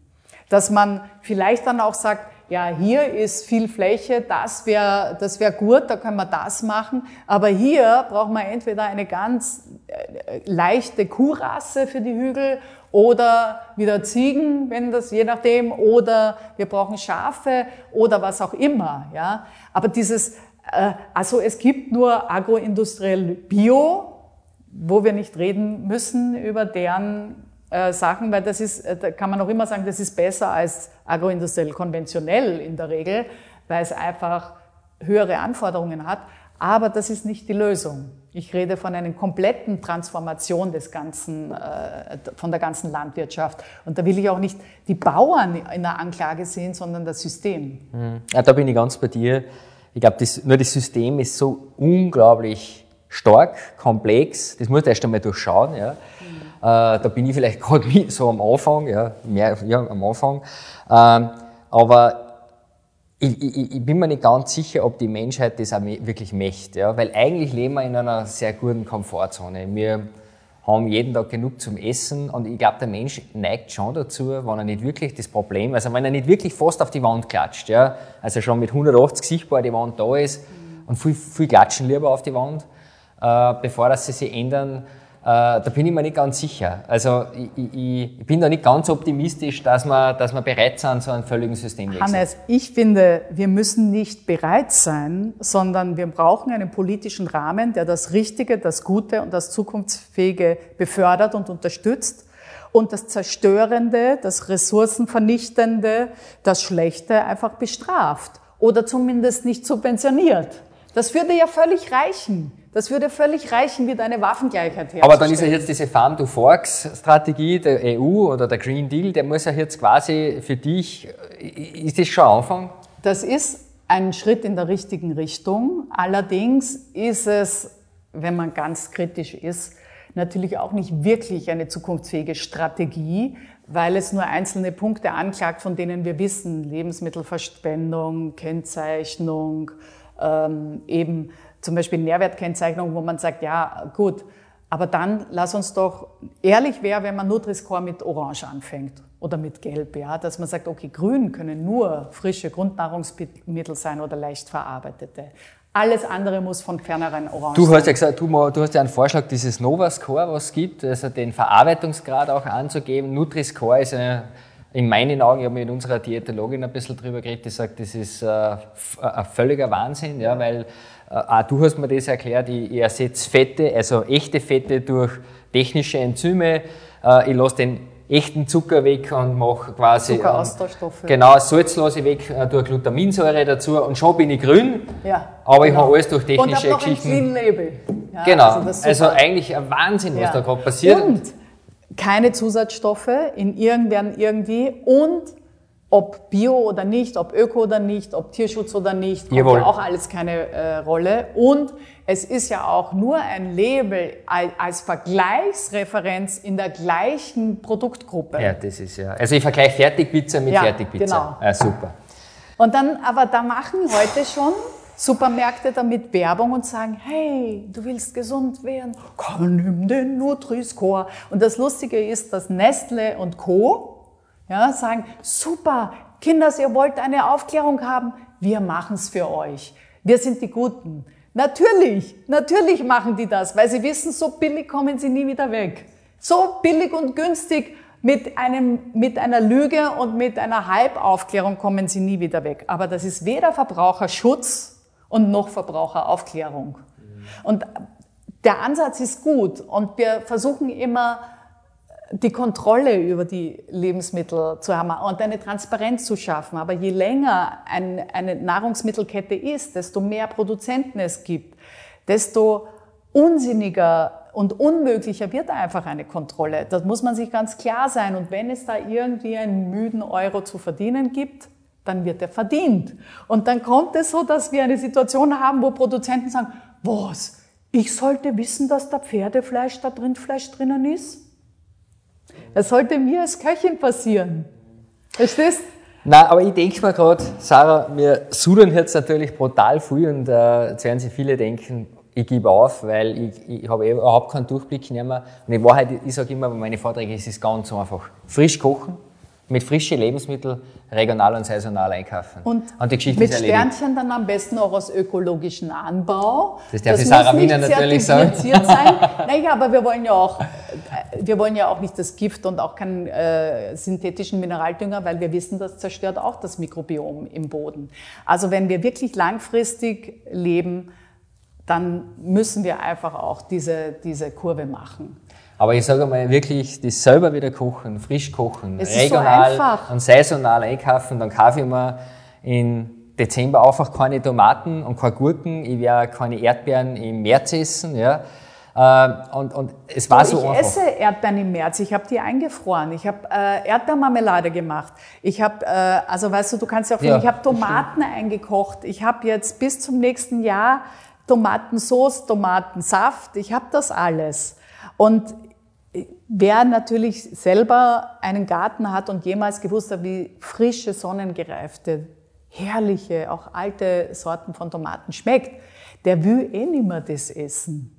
A: dass man vielleicht dann auch sagt, ja, hier ist viel Fläche, das wäre das wär gut, da können wir das machen. Aber hier brauchen wir entweder eine ganz äh, leichte Kuhrasse für die Hügel oder wieder Ziegen, wenn das je nachdem, oder wir brauchen Schafe oder was auch immer. Ja, aber dieses, äh, also es gibt nur agroindustriell Bio, wo wir nicht reden müssen über deren äh, Sachen, weil das ist, äh, da kann man auch immer sagen, das ist besser als agroindustriell konventionell in der Regel, weil es einfach höhere Anforderungen hat. Aber das ist nicht die Lösung. Ich rede von einer kompletten Transformation des ganzen, äh, von der ganzen Landwirtschaft. Und da will ich auch nicht die Bauern in der Anklage sehen, sondern das System.
B: Mhm. Ja, da bin ich ganz bei dir. Ich glaube, nur das System ist so unglaublich stark, komplex. Das muss erst einmal durchschauen. Ja. Äh, da bin ich vielleicht <laughs> gerade so am Anfang, ja, mehr, ja am Anfang. Ähm, aber ich, ich, ich, bin mir nicht ganz sicher, ob die Menschheit das auch wirklich möchte. Ja? Weil eigentlich leben wir in einer sehr guten Komfortzone. Wir haben jeden Tag genug zum Essen und ich glaube, der Mensch neigt schon dazu, wenn er nicht wirklich das Problem, also wenn er nicht wirklich fast auf die Wand klatscht, ja? also schon mit 180 sichtbar die Wand da ist und viel, viel klatschen lieber auf die Wand, äh, bevor dass sie sich ändern, da bin ich mir nicht ganz sicher. Also ich, ich, ich, bin da nicht ganz optimistisch, dass wir, dass wir bereit sind, so einen völligen Systemwechsel.
A: Hannes, ich finde, wir müssen nicht bereit sein, sondern wir brauchen einen politischen Rahmen, der das Richtige, das Gute und das Zukunftsfähige befördert und unterstützt und das Zerstörende, das Ressourcenvernichtende, das Schlechte einfach bestraft oder zumindest nicht subventioniert. Das würde ja völlig reichen. Das würde völlig reichen, wie deine Waffengleichheit herzustellen.
B: Aber dann ist ja jetzt diese Farm-to-Forks-Strategie der EU oder der Green Deal, der muss ja jetzt quasi für dich, ist das schon Anfang?
A: Das ist ein Schritt in der richtigen Richtung. Allerdings ist es, wenn man ganz kritisch ist, natürlich auch nicht wirklich eine zukunftsfähige Strategie, weil es nur einzelne Punkte anklagt, von denen wir wissen, Lebensmittelverschwendung, Kennzeichnung, ähm, eben zum Beispiel Nährwertkennzeichnung, wo man sagt, ja gut, aber dann lass uns doch ehrlich wäre, wenn man Nutri-Score mit Orange anfängt oder mit Gelb, ja, dass man sagt, okay, Grün können nur frische Grundnahrungsmittel sein oder leicht verarbeitete. Alles andere muss von vornherein orange
B: Du hast ja gesagt, du, du, hast ja einen Vorschlag, dieses Nova-Score, was es gibt, also den Verarbeitungsgrad auch anzugeben. Nutri-Score ist eine in meinen Augen, ich habe mit unserer Diätologin ein bisschen drüber geredet, die sagt, das ist äh, ein völliger Wahnsinn, ja, weil äh, auch du hast mir das erklärt, ich, ich ersetze Fette, also echte Fette durch technische Enzyme, äh, ich lasse den echten Zucker weg und mache quasi
A: Zuckeraustauschstoffe.
B: Ähm, genau, Salz lasse ich weg, äh, durch Glutaminsäure dazu und schon bin ich grün,
A: ja,
B: aber genau. ich habe alles durch technische
A: und noch
B: Geschichten.
A: Ein Label.
B: Ja, genau, also, also, eigentlich ein Wahnsinn, was ja. da gerade passiert.
A: Und keine Zusatzstoffe in irgendwann irgendwie und ob Bio oder nicht, ob Öko oder nicht, ob Tierschutz oder nicht, Jawohl. ja auch alles keine äh, Rolle. Und es ist ja auch nur ein Label als Vergleichsreferenz in der gleichen Produktgruppe.
B: Ja, das ist ja. Also ich vergleiche Fertigpizza mit ja, Fertigpizza. Genau. Ja, super.
A: Und dann, aber da machen heute schon Supermärkte damit Werbung und sagen, hey, du willst gesund werden, komm, nimm den Nutri-Score. Und das Lustige ist, dass Nestle und Co. Ja, sagen, super, Kinders, ihr wollt eine Aufklärung haben, wir machen es für euch. Wir sind die Guten. Natürlich, natürlich machen die das, weil sie wissen, so billig kommen sie nie wieder weg. So billig und günstig mit, einem, mit einer Lüge und mit einer Halbaufklärung kommen sie nie wieder weg. Aber das ist weder Verbraucherschutz und noch Verbraucheraufklärung. Und der Ansatz ist gut und wir versuchen immer, die Kontrolle über die Lebensmittel zu haben und eine Transparenz zu schaffen. Aber je länger ein, eine Nahrungsmittelkette ist, desto mehr Produzenten es gibt, desto unsinniger und unmöglicher wird einfach eine Kontrolle. Das muss man sich ganz klar sein. Und wenn es da irgendwie einen müden Euro zu verdienen gibt, dann wird er verdient. Und dann kommt es so, dass wir eine Situation haben, wo Produzenten sagen, was, ich sollte wissen, dass da Pferdefleisch, da Rindfleisch drinnen ist? Das sollte mir als Köchin passieren. Verstehst?
B: Na, aber ich denke mir gerade, Sarah, wir sudern jetzt natürlich brutal viel und äh, jetzt werden sich viele denken, ich gebe auf, weil ich, ich habe überhaupt keinen Durchblick mehr. Und in Wahrheit, ich sage immer bei meinen Vorträgen, es ist ganz einfach. Frisch kochen, mit frischen Lebensmitteln regional und saisonal einkaufen.
A: Und, und die Geschichte mit ist Sternchen dann am besten auch aus ökologischem Anbau.
B: Das darf das Sarah Wiener natürlich sagen. <laughs>
A: sein. naja, aber wir wollen ja auch, wir wollen ja auch nicht das Gift und auch keinen äh, synthetischen Mineraldünger, weil wir wissen, das zerstört auch das Mikrobiom im Boden. Also wenn wir wirklich langfristig leben, dann müssen wir einfach auch diese, diese Kurve machen.
B: Aber ich sage mal wirklich, das selber wieder kochen, frisch kochen, es regional so und saisonal einkaufen, dann kaufe ich mir in Dezember einfach keine Tomaten und keine Gurken, ich werde keine Erdbeeren im März essen, ja. Äh, und, und es war so,
A: so
B: ich
A: einfach. esse Erdbeeren im März. Ich habe die eingefroren. Ich habe äh, Erdbeermarmelade gemacht. Ich habe, äh, also weißt du, du kannst ja auch, ja, ich habe Tomaten eingekocht. Ich habe jetzt bis zum nächsten Jahr Tomatensauce, Tomatensaft. Ich habe das alles. Und wer natürlich selber einen Garten hat und jemals gewusst hat, wie frische, sonnengereifte, herrliche, auch alte Sorten von Tomaten schmeckt, der will eh nicht mehr das essen.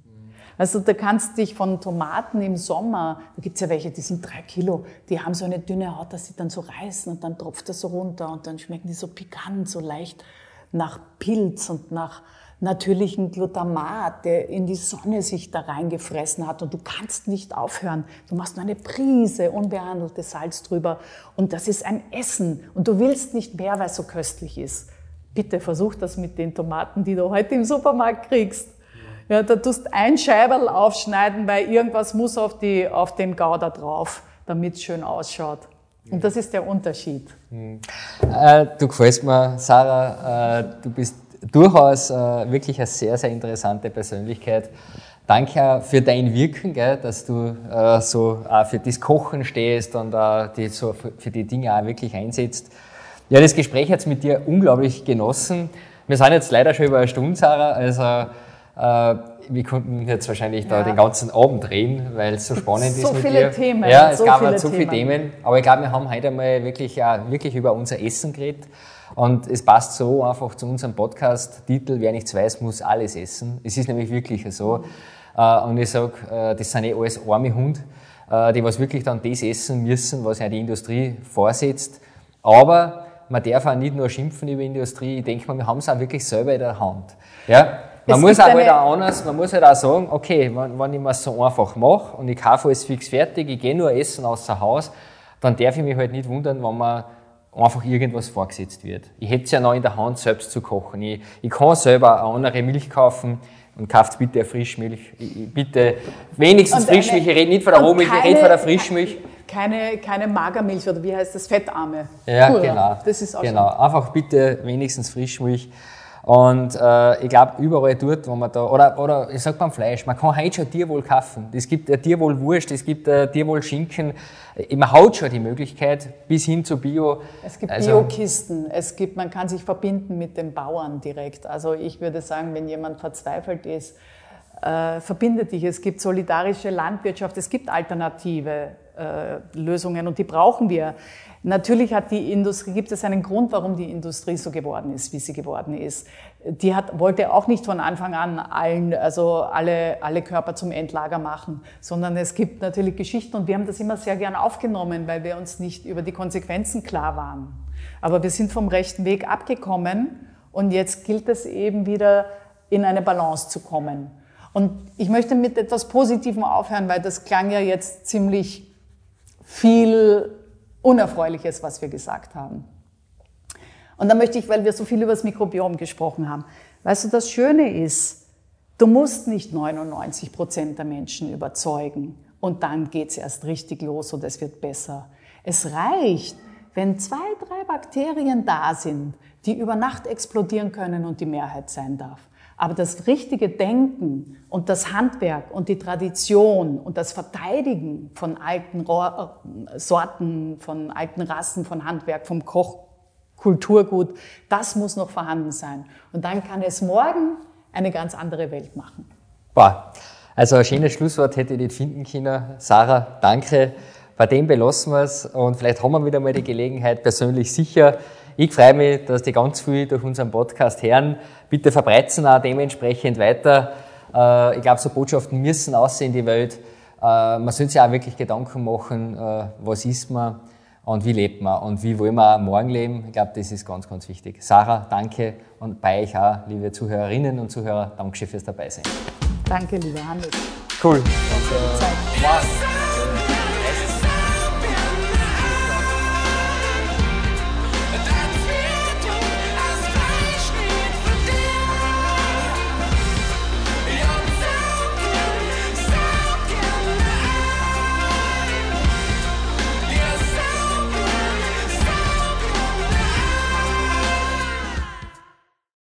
A: Also da kannst dich von Tomaten im Sommer, da gibt's ja welche, die sind drei Kilo, die haben so eine dünne Haut, dass sie dann so reißen und dann tropft das so runter und dann schmecken die so pikant, so leicht nach Pilz und nach natürlichen Glutamat, der in die Sonne sich da reingefressen hat und du kannst nicht aufhören. Du machst nur eine Prise unbehandeltes Salz drüber und das ist ein Essen und du willst nicht mehr, weil es so köstlich ist. Bitte versuch das mit den Tomaten, die du heute im Supermarkt kriegst. Ja, da tust ein Scheiberl aufschneiden, weil irgendwas muss auf, die, auf den Gouda drauf, damit es schön ausschaut. Und das ist der Unterschied.
B: Mhm. Äh, du gefällst mir, Sarah. Äh, du bist durchaus äh, wirklich eine sehr, sehr interessante Persönlichkeit. Danke für dein Wirken, gell, dass du äh, so auch für das Kochen stehst und äh, die, so für die Dinge auch wirklich einsetzt. Ja, das Gespräch hat es mit dir unglaublich genossen. Wir sind jetzt leider schon über eine Stunde, Sarah. Also äh, wir konnten jetzt wahrscheinlich ja. da den ganzen Abend drehen, weil es so spannend
A: so
B: ist
A: mit viele Themen.
B: Ja, es so gab halt so viele Themen. Aber ich glaube, wir haben heute einmal wirklich, ja, wirklich über unser Essen geredet. Und es passt so einfach zu unserem Podcast-Titel, wer nichts weiß, muss alles essen. Es ist nämlich wirklich so. Äh, und ich sage, äh, das sind eh alles arme Hunde, die was wirklich dann das essen müssen, was ja die Industrie vorsetzt. Aber man darf auch nicht nur schimpfen über Industrie. Ich denke mal, wir haben es auch wirklich selber in der Hand. Ja? Man muss auch halt auch anders, man muss halt auch sagen, okay, wenn, wenn ich mir so einfach mache und ich kaufe alles fix fertig, ich gehe nur essen außer Haus, dann darf ich mich halt nicht wundern, wenn man einfach irgendwas vorgesetzt wird. Ich hätte es ja noch in der Hand, selbst zu kochen. Ich, ich kann selber eine andere Milch kaufen und kauft bitte eine Frischmilch. Ich, bitte wenigstens und Frischmilch, eine, ich rede nicht von der Rohmilch, ich rede von der Frischmilch.
A: Keine, keine Magermilch oder wie heißt das, Fettarme.
B: Ja, Pura. genau. Das ist auch genau. Einfach bitte wenigstens Frischmilch. Und äh, ich glaube, überall dort, wo man da, oder, oder ich sag beim Fleisch, man kann heute schon Tierwohl kaufen. Es gibt äh, Tierwohl-Wurst, es gibt äh, Tierwohl-Schinken. Man hat schon die Möglichkeit, bis hin zu Bio.
A: Es gibt also, Biokisten, es gibt, man kann sich verbinden mit den Bauern direkt. Also ich würde sagen, wenn jemand verzweifelt ist, äh, verbinde dich. Es gibt solidarische Landwirtschaft, es gibt alternative äh, Lösungen und die brauchen wir. Natürlich hat die Industrie, gibt es einen Grund, warum die Industrie so geworden ist, wie sie geworden ist. Die hat, wollte auch nicht von Anfang an allen, also alle, alle Körper zum Endlager machen, sondern es gibt natürlich Geschichten und wir haben das immer sehr gern aufgenommen, weil wir uns nicht über die Konsequenzen klar waren. Aber wir sind vom rechten Weg abgekommen und jetzt gilt es eben wieder in eine Balance zu kommen. Und ich möchte mit etwas Positivem aufhören, weil das klang ja jetzt ziemlich viel Unerfreuliches, was wir gesagt haben. Und dann möchte ich, weil wir so viel über das Mikrobiom gesprochen haben, weißt du, das Schöne ist, du musst nicht 99 Prozent der Menschen überzeugen und dann geht's erst richtig los und es wird besser. Es reicht, wenn zwei, drei Bakterien da sind, die über Nacht explodieren können und die Mehrheit sein darf. Aber das richtige Denken und das Handwerk und die Tradition und das Verteidigen von alten äh, Sorten, von alten Rassen, von Handwerk, vom Kochkulturgut, das muss noch vorhanden sein. Und dann kann es morgen eine ganz andere Welt machen.
B: Boah. Also ein schönes Schlusswort hätte ich nicht finden können. Sarah, danke. Bei dem belassen wir es und vielleicht haben wir wieder mal die Gelegenheit, persönlich sicher ich freue mich, dass die ganz viel durch unseren Podcast hören. Bitte verbreizen auch dementsprechend weiter. Äh, ich glaube, so Botschaften müssen aussehen in die Welt. Äh, man sollte sich auch wirklich Gedanken machen, äh, was ist man und wie lebt man und wie wollen wir morgen leben. Ich glaube, das ist ganz, ganz wichtig. Sarah, danke und bei euch auch, liebe Zuhörerinnen und Zuhörer, danke fürs Dabeisein.
A: Danke, lieber Hannes.
B: Cool. Danke. Wow.